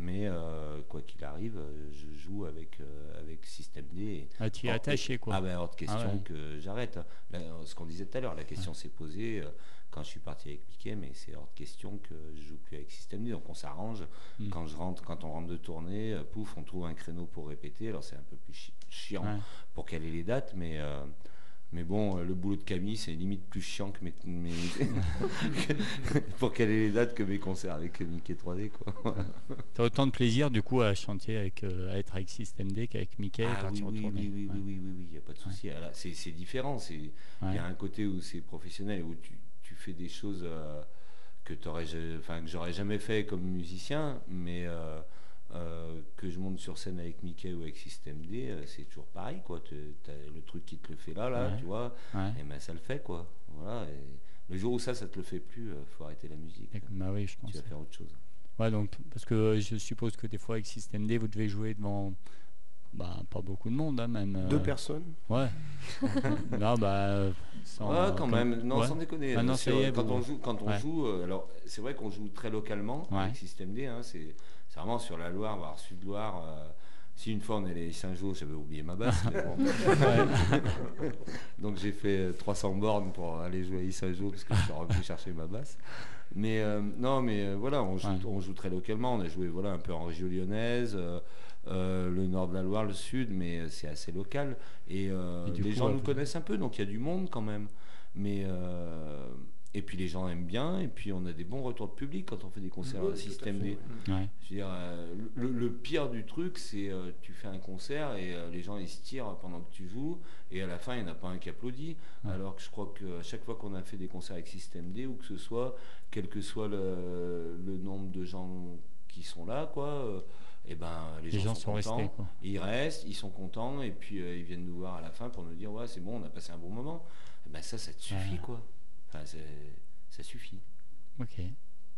Mais euh, quoi qu'il arrive, je joue avec euh, avec System D. Ah, tu es attaché, quoi. ah ben hors de question Ah ouais. que j'arrête. Ce qu'on disait tout à l'heure, la question s'est posée euh, quand je suis parti avec Piquet, mais c'est hors de question que je joue plus avec System D. Donc on s'arrange. Mm. Quand je rentre, quand on rentre de tournée, euh, pouf, on trouve un créneau pour répéter. Alors c'est un peu plus chi- chiant Ouais. pour caler les dates, mais euh, mais bon, euh, le boulot de Camille, c'est limite plus chiant que mes, mes- [LAUGHS] [LAUGHS] pour caler les dates que mes concerts avec Mickey 3D quoi. [LAUGHS] T'as autant de plaisir, du coup, à chanter avec, euh, à être avec System D qu'avec Mickey Ah oui, oui, oui, oui, Ouais. oui, oui, oui, oui, il n'y a pas de souci. Ah là, C'est différent. c'est- Il Ouais. y a un côté où c'est professionnel, où tu fais des choses euh, que t'aurais ja- enfin, que j'aurais jamais fait comme musicien, mais euh, euh, que je monte sur scène avec Mickey ou avec System D, c'est toujours pareil. Quoi. Tu- t'as le truc qui te le fait là, là, Ouais. tu vois, Ouais. et ben ça le fait. quoi. Voilà, et le jour où ça, ça te le fait plus, il faut arrêter la musique. Bah oui, je pense. Tu vas faire autre chose. Ouais, donc, parce que je suppose que des fois, avec System D, vous devez jouer devant bah, pas beaucoup de monde, hein, même. euh, Deux personnes. Ouais. [LAUGHS] non, bah. euh, sans, Ouais, euh, quand comme- même, non, ouais. sans déconner. Ah non, est, quand vous- on joue, quand on Ouais. joue, euh, alors c'est vrai qu'on joue très localement Ouais. avec Système D. hein, c'est vraiment sur la Loire, voire Sud-Loire. euh, si une fois on est allé Saint-Jean, j'avais oublié ma basse. bon. [LAUGHS] Donc j'ai fait euh, 300 bornes pour aller jouer à Saint-Jean parce que je suis revenu chercher ma basse. Mais euh, non, mais euh, voilà, on joue, Ouais. on joue très localement. On a joué voilà un peu en région lyonnaise. Euh, le nord de la Loire, le sud, mais euh, c'est assez local. Et, euh, Et les coup, gens nous connaissent un peu, donc il y a du monde quand même. Mais euh, et puis les gens aiment bien, et puis on a des bons retours de public quand on fait des concerts Oui, système fait, D. ouais. Ouais. Je veux dire, euh, le, le pire du truc, c'est euh, tu fais un concert et euh, les gens ils se tirent pendant que tu joues, et à la fin il n'y en a pas un qui applaudit. Ouais. Alors que je crois que à chaque fois qu'on a fait des concerts avec Système D, ou que ce soit, quel que soit le, le nombre de gens qui sont là, quoi, euh, et ben les, Les gens sont, sont contents. restés, quoi. Ils restent, ils sont contents, et puis euh, ils viennent nous voir à la fin pour nous dire ouais c'est bon, on a passé un bon moment. Et ben ça, ça te suffit quoi. Enfin, c'est- ça suffit, Ok.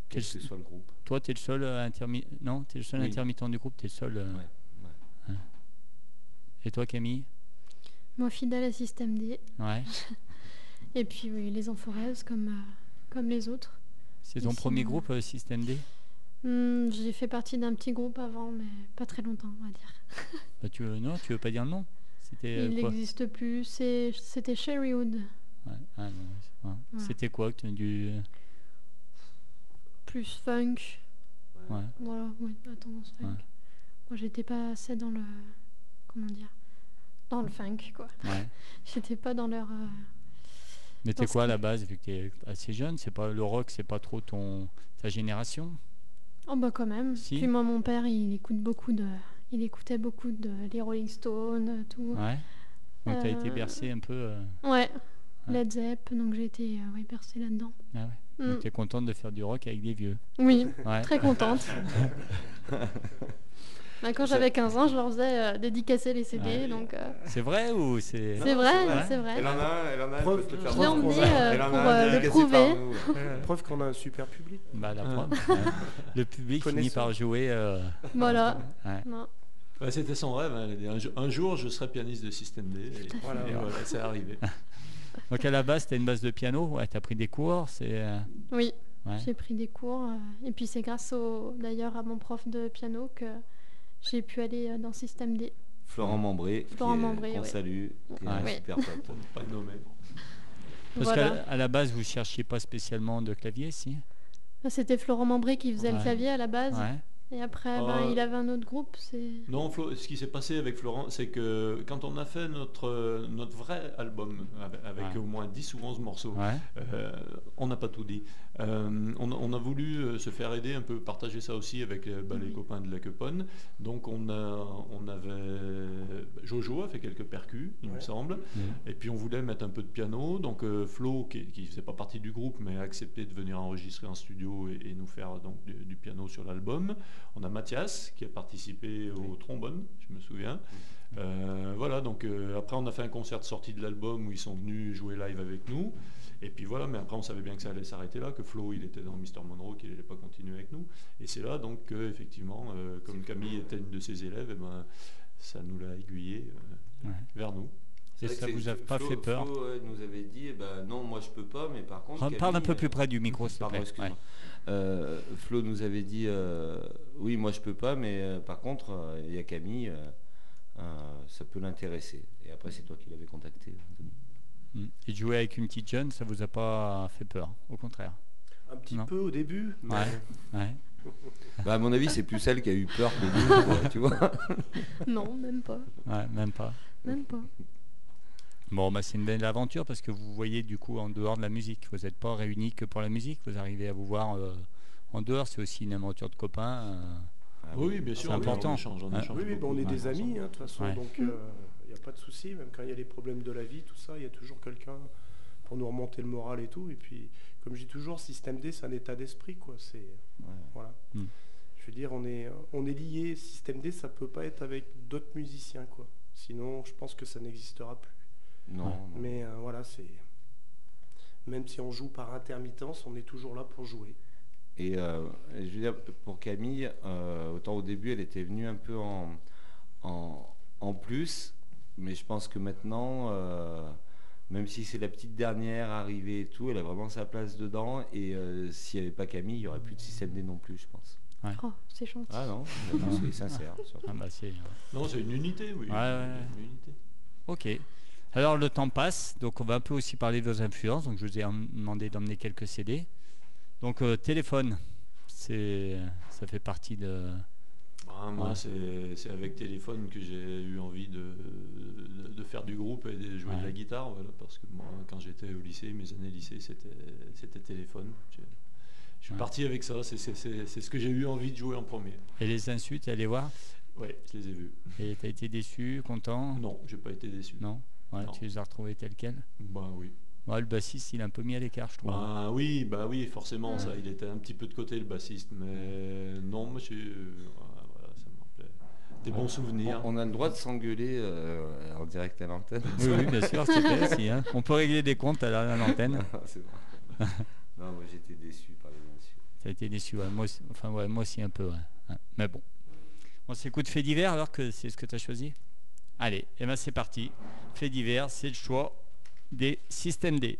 quel que soit le groupe. Toi, t'es le seul euh, intermittent. Non, t'es le seul Oui. intermittent du groupe, t'es le seul. euh, Ouais, ouais. Et toi, Camille? Moi, fidèle à Système D. Ouais. [LAUGHS] Et puis, oui, les Amphorèses, comme, euh, comme les autres. C'est ton premier sinon- groupe, euh, System D? Hmm, J'ai fait partie d'un petit groupe avant, mais pas très longtemps, on va dire. [LAUGHS] bah, tu veux, Non, tu veux pas dire le nom? Euh, Il n'existe plus. C'était Sherrywood. Ouais, ah, ouais, ouais. C'était quoi du... Plus funk. Ouais. Voilà, oui, la tendance funk. Moi, j'étais pas assez dans le. Comment dire Dans le funk, quoi. ouais. [LAUGHS] J'étais pas dans leur. euh, Mais t'es quoi à la base, vu que t'es assez jeune? C'est pas le rock, c'est pas trop ton ta génération? Oh, bah, quand même. Si. Puis, moi, mon père, il écoute beaucoup de. Il écoutait beaucoup de les Rolling Stones, tout. Ouais. Donc t'as été Euh, bercé un peu. euh, Ouais. Ouais. Led Zepp, donc j'ai été euh, ouais, bercée là-dedans. Ah ouais. Mm. Donc t'es contente de faire du rock avec des vieux. Oui, Ouais. très contente. [LAUGHS] Bah, quand j'avais 15 ans, je leur faisais euh, dédicacer les CD. Ouais. Donc, euh, C'est vrai ou c'est. c'est vrai, c'est vrai. Elle en a un, elle en a un, Preuve- elle peut te le faire Je l'ai emmené euh, Elle en pour a un euh, le prouver. Preuve qu'on a un super public. Bah, la preuve. Le public finit par jouer. euh, Voilà. ouais. Non. Ouais, C'était son rêve. hein. Elle a dit, un, jour- un jour, je serai pianiste de System D. Et, Voilà. et voilà, c'est arrivé. [LAUGHS] Donc à la base, t'as une base de piano. Ouais, t'as pris des cours. C'est. Oui, Ouais. j'ai pris des cours. et puis c'est grâce au, d'ailleurs à mon prof de piano que j'ai pu aller euh, dans Système D. Florent Mambré, qui Florent est- Mambré, qu'on ouais. salue, qui est un Ouais. super pote. Pour ne pas le nommer. Parce Voilà. qu'à la- à la base, vous cherchiez pas spécialement de clavier, si? Ah, C'était Florent Mambré qui faisait Ouais. le clavier à la base. Et après, Euh, ben, il avait un autre groupe. C'est... Non, Flo- ce qui s'est passé avec Florent, c'est que quand on a fait notre, notre vrai album, avec, avec Ouais. au moins 10 ou 11 morceaux, Ouais. euh, on n'a pas tout dit. Euh, on, a- on a voulu euh, se faire aider un peu, partager ça aussi avec euh, bah, les Oui. copains de la Quepone. Donc on, a, on avait... Jojo a fait quelques percus, il me semble. Mhm. Et puis on voulait mettre un peu de piano. Donc euh, Flo, qui ne faisait pas partie du groupe, mais a accepté de venir enregistrer en studio et, et nous faire donc, du, du piano sur l'album. On a Mathias qui a participé au trombone, je me souviens. Euh, voilà, donc euh, après on a fait un concert de sortie de l'album où ils sont venus jouer live avec nous. Et puis voilà, mais après on savait bien que ça allait s'arrêter là, que Flo il était dans Mister Monroe, qu'il n'allait pas continuer avec nous. Et c'est là donc que effectivement, euh, comme Camille était une de ses élèves, eh ben, ça nous l'a aiguillé euh, Ouais. vers nous. C'est ça vous a pas Flo- fait peur Flo, ouais, nous avait dit, eh ben, non, moi je peux pas, mais par contre. Parle un Camille, peu euh, plus près du micro, s'il te plaît. Euh, Flo nous avait dit, euh, oui, moi je peux pas, mais euh, par contre, euh, il y a Camille, euh, euh, ça peut l'intéresser. Et après, c'est toi qui l'avais contacté. Mm. Et de jouer avec une petite jeune, ça vous a pas fait peur Au contraire. Un petit Non. peu au début, mais Ouais. Ouais. [LAUGHS] Bah, à mon avis, c'est plus celle qui a eu peur que nous, tu vois. Non, même pas. Ouais, même pas. Même pas. Bon, bah, c'est une belle aventure parce que vous voyez du coup en dehors de la musique. Vous n'êtes pas réunis que pour la musique. Vous arrivez à vous voir euh, en dehors. C'est aussi une aventure de copains. euh. Ah oui, bien sûr, c'est oui, important. On échange, on échange oui, bon, on est Ouais. des amis, hein, de toute façon, Ouais. donc il n'y a pas de souci, même quand il y a les problèmes de la vie, tout ça, il y a toujours quelqu'un pour nous remonter le moral et tout. Et puis, comme je dis toujours, Système D, c'est un état d'esprit, quoi. C'est Ouais. voilà. Mm. Je veux dire, on est, on est lié. Système D, ça peut pas être avec d'autres musiciens, quoi. Sinon, je pense que ça n'existera plus. Non, non. Mais euh, voilà, c'est même si on joue par intermittence, on est toujours là pour jouer. Et euh, je veux dire, pour Camille, euh, autant au début, elle était venue un peu en, en, en plus, mais je pense que maintenant, euh, même si c'est la petite dernière arrivée et tout, elle a vraiment sa place dedans. Et euh, s'il n'y avait pas Camille, il n'y aurait plus de système D non plus, je pense. Oh, c'est gentil. Ah non, non, c'est sincère. [LAUGHS] surtout. Ah, bah, c'est- Non, c'est une unité, oui. Ouais, ouais. Une unité. Ok. Alors le temps passe, donc on va un peu aussi parler de vos influences. Donc je vous ai em- demandé d'emmener quelques CD. Donc euh, téléphone, c'est ça fait partie de. Ah, moi, Ouais. c'est c'est avec téléphone que j'ai eu envie de, de, de faire du groupe et de jouer de la guitare. Voilà, parce que moi, quand j'étais au lycée, mes années lycée, c'était c'était téléphone. Je suis Ouais. parti avec ça. C'est c'est- c'est- c'est ce que j'ai eu envie de jouer en premier. Et les insultes, allez voir. Ouais, je les ai vus. Et t'as été déçu, content? Non, j'ai pas été déçu. Non? Ouais. Tu les as retrouvés tels quels. Bah oui. Ouais, le bassiste, il est un peu mis à l'écart, je trouve. Bah oui, bah oui, forcément, Ouais. ça, il était un petit peu de côté le bassiste, mais non, monsieur, euh, voilà, ça me rappelait des bons souvenirs. On, on a le droit de s'engueuler euh, en direct à l'antenne. Oui, oui, bien sûr, s'il te plaît, si, hein. On peut régler des comptes à la- à l'antenne. [LAUGHS] C'est vrai. non, moi j'étais déçu par les insultes. T'as été déçu, ouais. moi, aussi, enfin, ouais, moi aussi un peu. ouais. Ouais. Mais bon. On s'écoute fait divers alors que c'est ce que tu as choisi? Allez, et ben c'est parti. Fait divers, c'est le choix des systèmes D.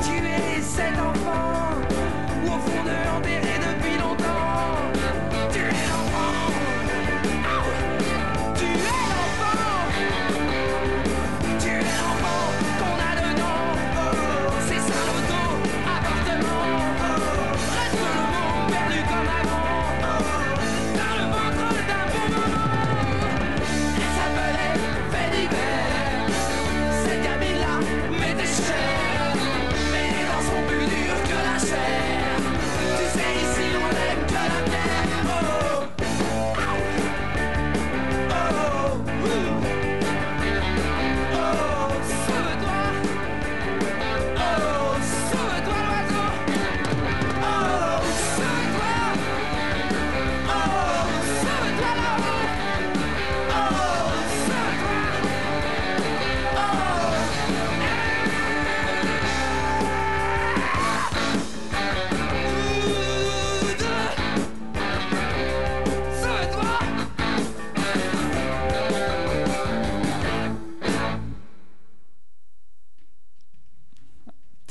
tuer cet enfant.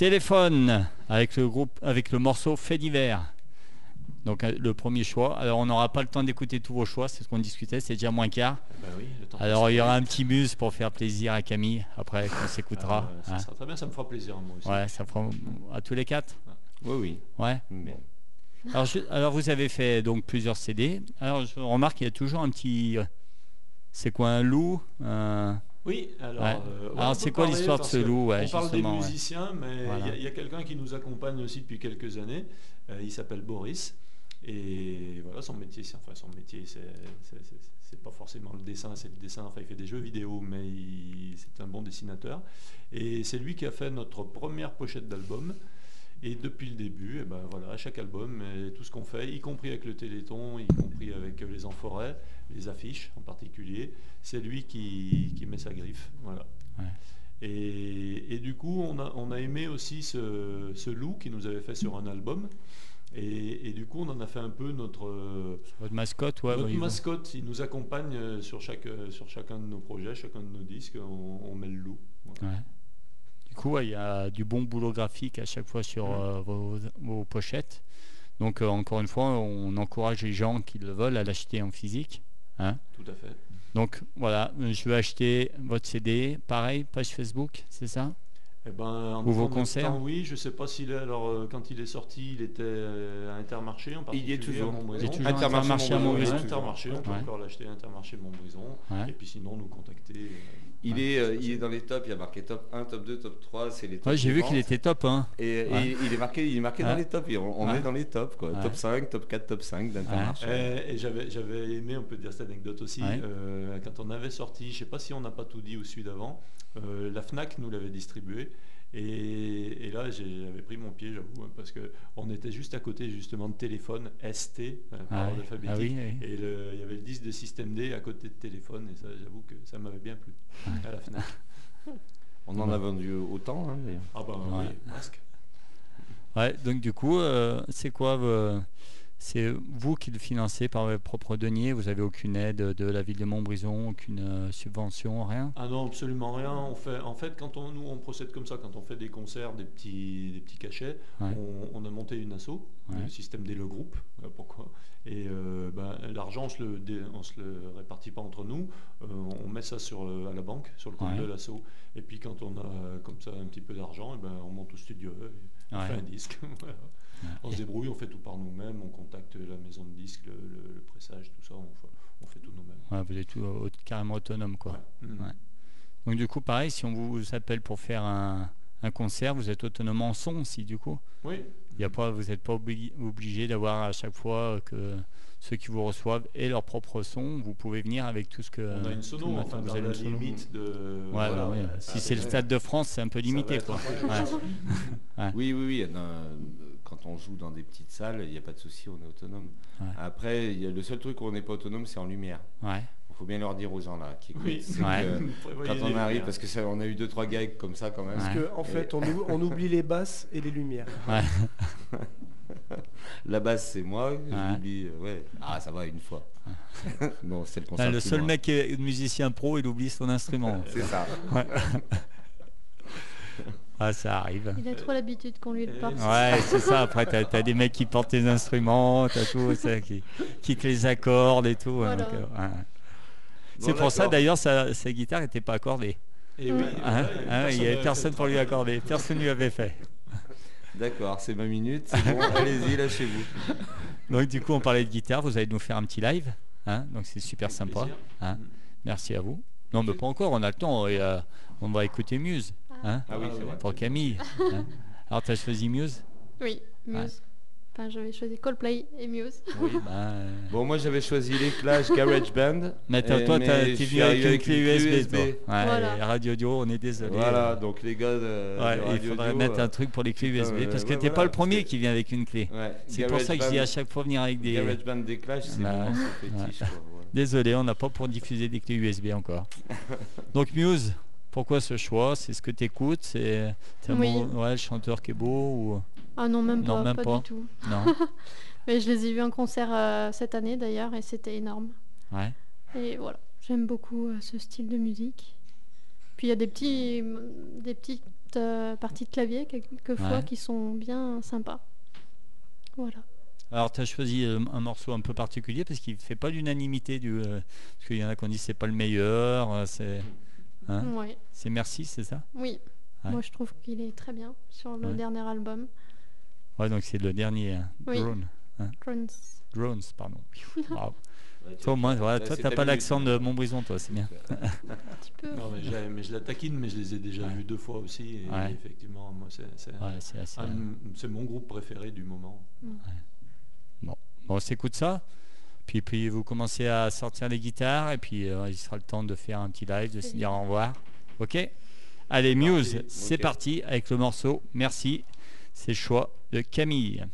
Téléphone avec le groupe, avec le morceau Fait divers. Donc euh, le premier choix. Alors on n'aura pas le temps d'écouter tous vos choix, c'est ce qu'on discutait, c'est déjà moins quart. Bah oui, Alors il y aura un petit muse pour faire plaisir à Camille après qu'on s'écoutera. Ah, ça hein. sera très bien, ça me fera plaisir à moi aussi. Ouais, ça fera à tous les quatre. Oui, oui. Ouais. Alors, je- alors vous avez fait donc plusieurs CD. Alors je remarque qu'il y a toujours un petit. euh, C'est quoi un loup un- Oui, alors, Ouais. euh, ouais, Alors, c'est quoi l'histoire de ce loup Ouais, On parle des musiciens, mais il y a- Voilà. il y a, quelqu'un qui nous accompagne aussi depuis quelques années. Euh, il s'appelle Boris. Et voilà, son métier, c'est enfin son métier, c'est pas forcément le dessin, c'est le dessin. Enfin, il fait des jeux vidéo, mais c'est un bon dessinateur. Et c'est lui qui a fait notre première pochette d'album. Et depuis le début, eh ben voilà, à chaque album, et tout ce qu'on fait, y compris avec le Téléthon, y compris avec les Enforêts, les affiches en particulier, c'est lui qui, qui met sa griffe. Voilà. Ouais. Et, et du coup, on a, on a aimé aussi ce, ce loup qui nous avait fait sur un album. Et, et du coup, on en a fait un peu notre, Votre mascotte, ouais. notre mascotte. Il nous accompagne euh, sur, chaque, euh, sur chacun de nos projets, chacun de nos disques. On, on met le loup. Voilà. Du coup, ouais, il y a du bon boulot graphique à chaque fois sur Mm. euh, vos, vos pochettes. Donc, euh, encore une fois, on encourage les gens qui le veulent à l'acheter en physique. hein. Tout à fait. Donc, voilà, je vais acheter votre CD. Pareil, page Facebook, c'est ça? Eh ben, en Ou vos concerts? temps, Oui, je sais pas s'il est. Alors, euh, quand il est sorti, il était euh, à Intermarché en Il y est toujours. Il est toujours Intermarché Intermarché à Montbrison, Intermarché, on peut Ouais. encore l'acheter à Intermarché Montbrison. Ouais. Et puis sinon, nous contacter. euh, Il, Ouais. est, euh, il est dans les tops, il y a marqué top 1, top 2, top 3, c'est les tops. Ouais, j'ai vu qu'il était top. Hein. Et, il est marqué, il est marqué Ouais. dans les tops, et on, on Ouais. est dans les tops, quoi. Ouais. Top 5, top 4, top 5 d'Intermarché. Et, et j'avais, j'avais aimé, on peut dire cette anecdote aussi, Ouais. euh, quand on avait sorti, je sais pas si on n'a pas tout dit au celui d'avant, euh, la FNAC nous l'avait distribué. Et, et là, j'avais pris mon pied, j'avoue, hein, parce qu'on était juste à côté justement de téléphone ST, euh, par Ah, oui. alphabétique. Ah oui, oui. Et il y avait le disque de Système D à côté de téléphone, et ça, j'avoue que ça m'avait bien plu à la FNAC. [LAUGHS] On en a vendu autant, hein, d'ailleurs. Ah bah Ouais. oui, presque. Ouais, donc du coup, euh, c'est quoi euh, C'est vous qui le financez par vos propres deniers? Vous avez aucune aide de la ville de Montbrison, aucune euh, subvention, rien? Ah non, absolument rien. On fait, en fait, quand on, nous on procède comme ça, quand on fait des concerts, des petits, des petits cachets, Ouais. on, on a monté une asso, Ouais. le système des le groupe. Voilà pourquoi? Et euh, ben, l'argent, on on se le répartit pas entre nous. Euh, on met ça sur à la banque, sur le compte Ouais. de l'asso. Et puis quand on a comme ça un petit peu d'argent, eh ben, on monte au studio, et on Ouais. fait un disque. [LAUGHS] Voilà. On se débrouille, on fait tout par nous-mêmes, on contacte la maison de disques, le, le- le pressage, tout ça, on fait, on fait tout nous-mêmes. Ouais, Vous êtes tout, carrément autonome, quoi. Mm. Ouais. Donc du coup, pareil, si on vous appelle pour faire un, un concert, vous êtes autonome en son aussi, du coup Oui, Il y a pas, Vous n'êtes pas obli- obligé d'avoir à chaque fois que ceux qui vous reçoivent aient leur propre son. Vous pouvez venir avec tout ce que... On a une sono, enfin, vous avez la une sono. limite de... Ouais, voilà, bah oui. Si avec- c'est le Stade de France, c'est un peu limité, va être quoi. un peu- Ouais. Oui, oui, oui. euh, quand on joue dans des petites salles, il n'y a pas de souci, on est autonome. Ouais. Après, il y a, le seul truc où on n'est pas autonome, c'est en lumière. Ouais. Faut bien leur dire aux gens là qui écoutent. Oui, Ouais. quand on arrive, lumières. parce que ça, on a eu deux trois gags comme ça quand même. Ouais. Parce que, en fait, on, ou- on oublie les basses et les lumières. La basse, c'est moi. Ouais. J'oublie. euh, ouais. Ah, ça va une fois. [LAUGHS] non, c'est le concert. Ah, le plus seul mec qui est musicien pro, il oublie son instrument. [LAUGHS] C'est ça. [LAUGHS] Ah, ça arrive. Il a trop l'habitude qu'on lui le porte. Ouais, c'est ça. Après, t'as as des mecs qui portent tes instruments, t'as tout, ça, qui, qui te les accordent et tout. Voilà. donc, euh, ouais. Bon, c'est pour ça d'ailleurs sa, sa guitare n'était pas accordée. Et oui, Hein, hein, il n'y avait personne pour lui accorder. Personne ne lui avait fait. D'accord, c'est ma minute. C'est [LAUGHS] bon, allez-y, lâchez-vous. Donc du coup, on parlait de guitare. Vous allez nous faire un petit live. hein, donc c'est super sympa. Merci à vous. Non, mais pas encore. On a le temps. Et, euh, on va écouter Muse. hein, Ah oui, c'est vrai. pour Camille. hein. Alors, tu as choisi Muse? Oui, Muse. Enfin, j'avais choisi Coldplay et Muse. Oui. [LAUGHS] bah, euh, Bon, moi j'avais choisi les Clash [LAUGHS] Garage Band. Mais toi, je t'es venu avec une clé USB. toi. Ouais, Voilà. et Radio Audio, on est désolé. Voilà, donc les gars de, Ouais, de il faudrait Dio, mettre euh, un truc pour les clés USB parce que ouais, t'es voilà, pas le premier que- qui vient avec une clé. Ouais, C'est pour ça que je dis Band- à chaque fois venir avec des. Garage Band des Clash, c'est Bah, fétiche. quoi, voilà. Désolé, on n'a pas pour diffuser des clés USB encore. [LAUGHS] Donc Muse, pourquoi ce choix? C'est ce que tu écoutes C'est Oui. bon- ouais, le chanteur qui est beau ou Ah non, même Non, pas, même pas, pas. du tout. non [LAUGHS] Mais je les ai vus en concert euh, cette année d'ailleurs et c'était énorme. Ouais. Et voilà, j'aime beaucoup euh, ce style de musique. Puis il y a des petits, des petites euh, parties de clavier quelquefois Ouais. qui sont bien sympas. Voilà. Alors, tu as choisi un morceau un peu particulier parce qu'il fait pas l'unanimité du. parce qu'il y en a qui ont dit c'est pas le meilleur, c'est. hein Ouais. C'est Merci, c'est ça? Oui. Ouais. Moi je trouve qu'il est très bien sur le dernier album. Ouais, donc c'est le dernier. hein. Oui. Drone. Drones. Drones, pardon. [LAUGHS] Bravo. Ouais, Toi, au moins, voilà, là, toi, t'as ta pas l'accent de Montbrison, toi, c'est bien. [LAUGHS] Un petit peu. Non, mais, je la taquine, mais je les ai déjà Ouais. vus deux fois aussi. Et Ouais. effectivement, moi, c'est mon groupe préféré du moment. Bon, on s'écoute ça. Puis, puis vous commencez à sortir les guitares et puis euh, il sera le temps de faire un petit live, de se dire au revoir. Ok? Allez, Muse, c'est parti avec le morceau. Merci. C'est le choix de Camille.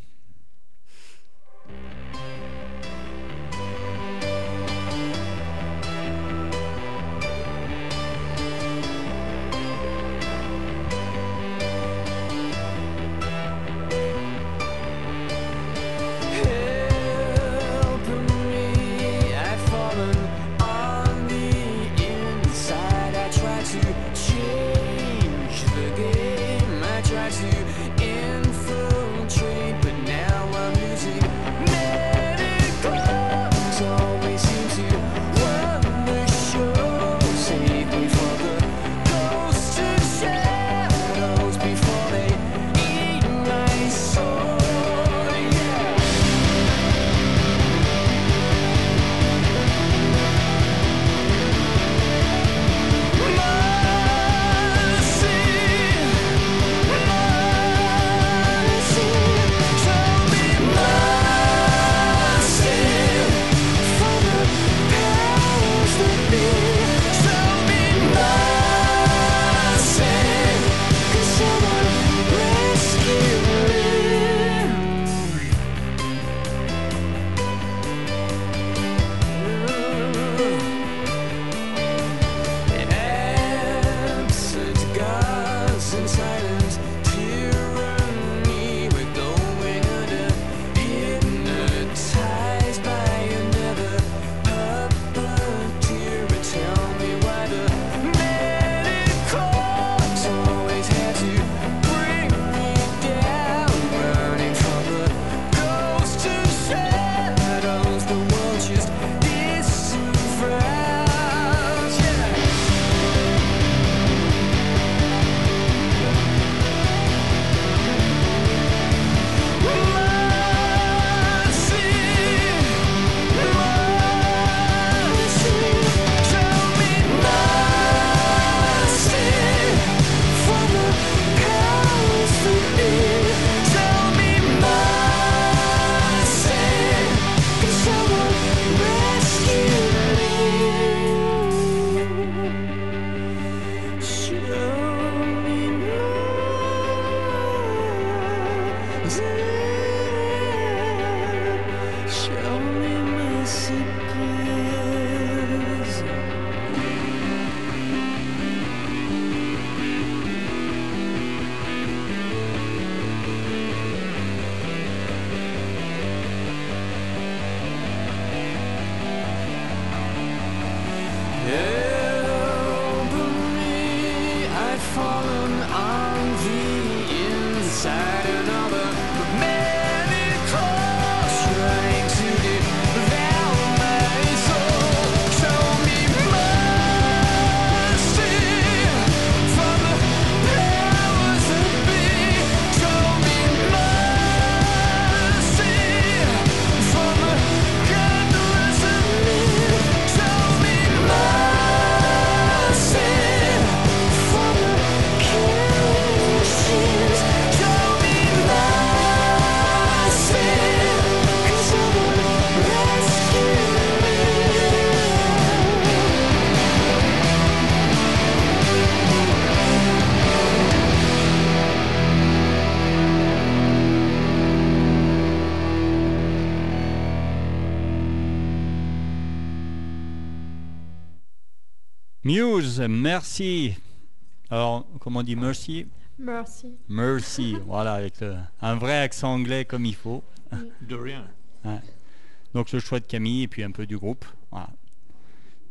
Merci. Alors, comment on dit merci? Merci. Merci, [LAUGHS] voilà, avec le- un vrai accent anglais comme il faut. De rien. Donc le choix de Camille et puis un peu du groupe. Voilà.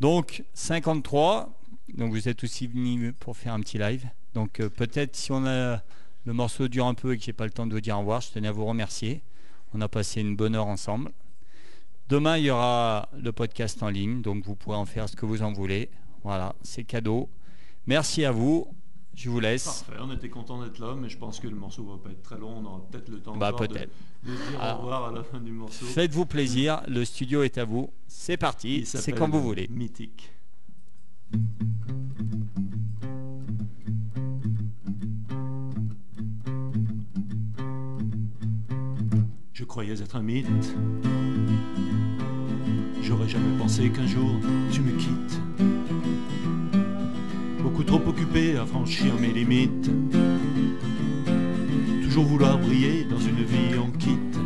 Donc 53, donc vous êtes aussi venu pour faire un petit live Donc euh, peut-être si on a le morceau dure un peu et que j'ai pas le temps de vous dire au revoir, je tenais à vous remercier. On a passé une bonne heure ensemble. Demain, il y aura le podcast en ligne, donc vous pourrez en faire ce que vous en voulez. Voilà, c'est cadeau. Merci à vous. Je vous laisse. Parfait, on était content d'être là, mais je pense que le morceau va pas être très long. On aura peut-être le temps Bah, de, dire Alors, au revoir à la fin du morceau. Faites-vous plaisir. Le studio est à vous. C'est parti. C'est quand vous voulez. Mythique. Je croyais être un mythe. J'aurais jamais pensé qu'un jour tu me quittes. Beaucoup trop occupé à franchir mes limites. Toujours vouloir briller dans une vie en quitte.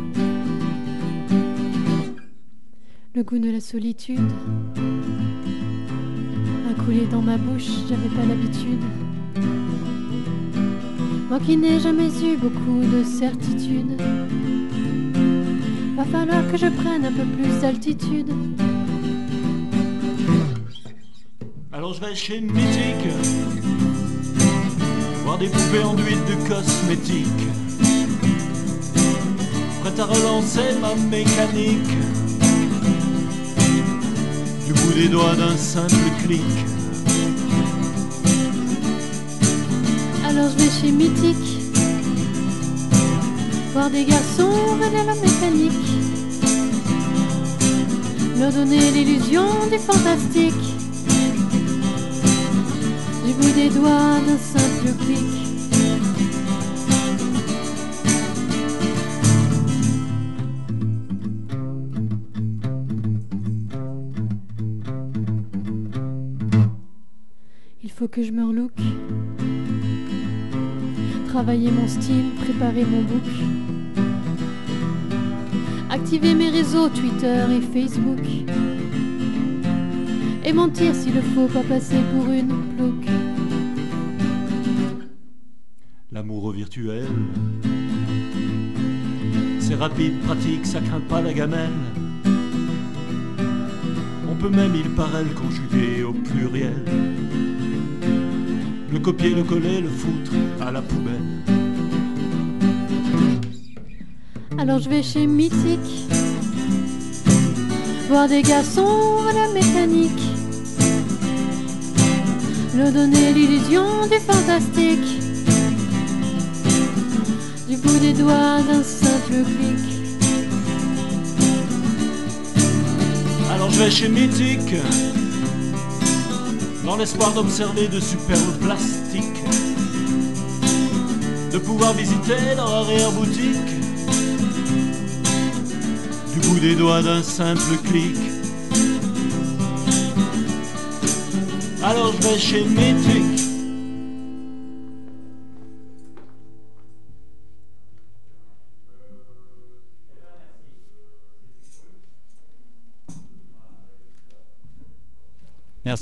Le goût de la solitude a coulé dans ma bouche, j'avais pas l'habitude. Moi qui n'ai jamais eu beaucoup de certitude, va falloir que je prenne un peu plus d'altitude. Alors je vais chez Mythique Voir des poupées enduites de cosmétiques Prête à relancer ma mécanique. Du bout des doigts d'un simple clic. Alors je vais chez Mythique, voir des garçons venir la mécanique, leur donner l'illusion du fantastique, des doigts d'un simple clic. Il faut que je me relook. Travailler mon style, préparer mon book. Activer mes réseaux Twitter et Facebook. Et mentir s'il le faut, pas passer pour une plouc. C'est rapide, pratique, ça craint pas la gamelle On peut même, il paraît, le conjuguer au pluriel Le copier, le coller, le foutre à la poubelle Alors je vais chez Mythique. Voir des garçons à la mécanique. Leur donner l'illusion du fantastique. Du bout des doigts d'un simple clic. Alors je vais chez Mythique Dans l'espoir d'observer de superbes plastiques De pouvoir visiter leur arrière-boutique Du bout des doigts d'un simple clic Alors je vais chez Mythique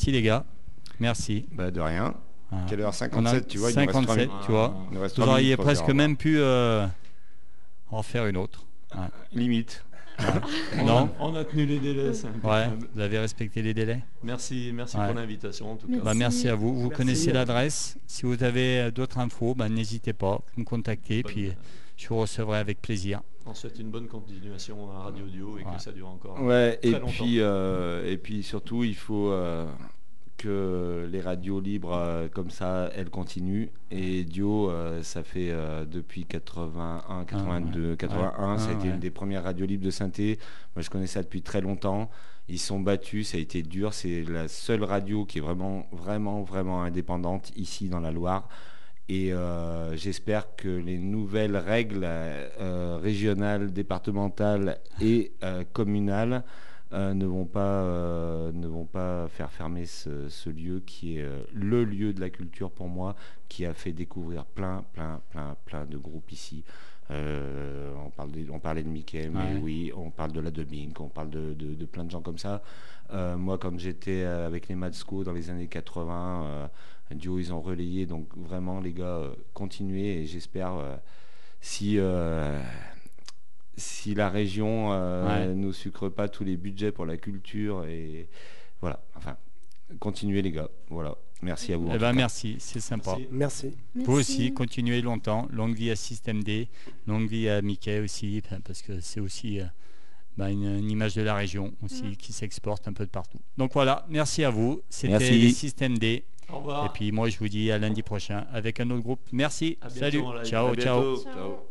Merci les gars. Merci. Bah, de rien. Voilà. Quelle heure On a 57, tu vois, il nous reste trois 57, minutes. tu vois. Il nous reste Vous auriez presque même pu euh, en faire une autre. revoir. Limite. [LAUGHS] On Non. a, on a tenu les délais, Ouais, vous avez respecté les délais. Merci, merci Ouais. pour l'invitation en tout cas. Merci. Bah, merci à vous. Vous Merci. connaissez l'adresse. Si vous avez euh, d'autres infos, bah, n'hésitez pas, vous me contactez, Bonne- puis je vous recevrai avec plaisir. On souhaite une bonne continuation à Radio Audio et Ouais. que ça dure encore. Ouais, et longtemps. puis, euh, et puis surtout, il faut euh, que les radios libres euh, comme ça, elles continuent. Et Dio, euh, ça fait euh, depuis 81, 82, 81, ça a Ah, été une des premières radios libres de synthé. Moi, je connais ça depuis très longtemps. Ils sont battus, ça a été dur. C'est la seule radio qui est vraiment, vraiment, vraiment indépendante ici dans la Loire. Et euh, j'espère que les nouvelles règles euh, régionales, départementales et euh, communales euh, ne, vont pas, euh, ne vont pas faire fermer ce, ce lieu qui est euh, le lieu de la culture pour moi, qui a fait découvrir plein, plein, plein, plein de groupes ici. On, parle de- on parlait de Mickey, mais Ouais. oui, on parle de la Dubbing, on parle de, de- de plein de gens comme ça. Moi, quand j'étais avec les Madsco dans les années 80, euh, Duo, ils ont relayé. Donc vraiment, les gars, continuez et j'espère si si la région euh, Ouais. nous sucre pas tous les budgets pour la culture et voilà. Enfin, continuez les gars. Voilà. Merci à vous. Eh ben merci, c'est sympa. Merci. Merci. Vous aussi, continuez longtemps. Longue vie à Système D, longue vie à Mickey aussi, parce que c'est aussi euh, bah, une, une image de la région aussi Mm. qui s'exporte un peu de partout. Donc voilà, merci à vous. C'était Système D. Au revoir. Et puis moi, je vous dis à lundi prochain avec un autre groupe. Merci. Bientôt Salut. Ciao, À ciao. bientôt. Ciao. Ciao.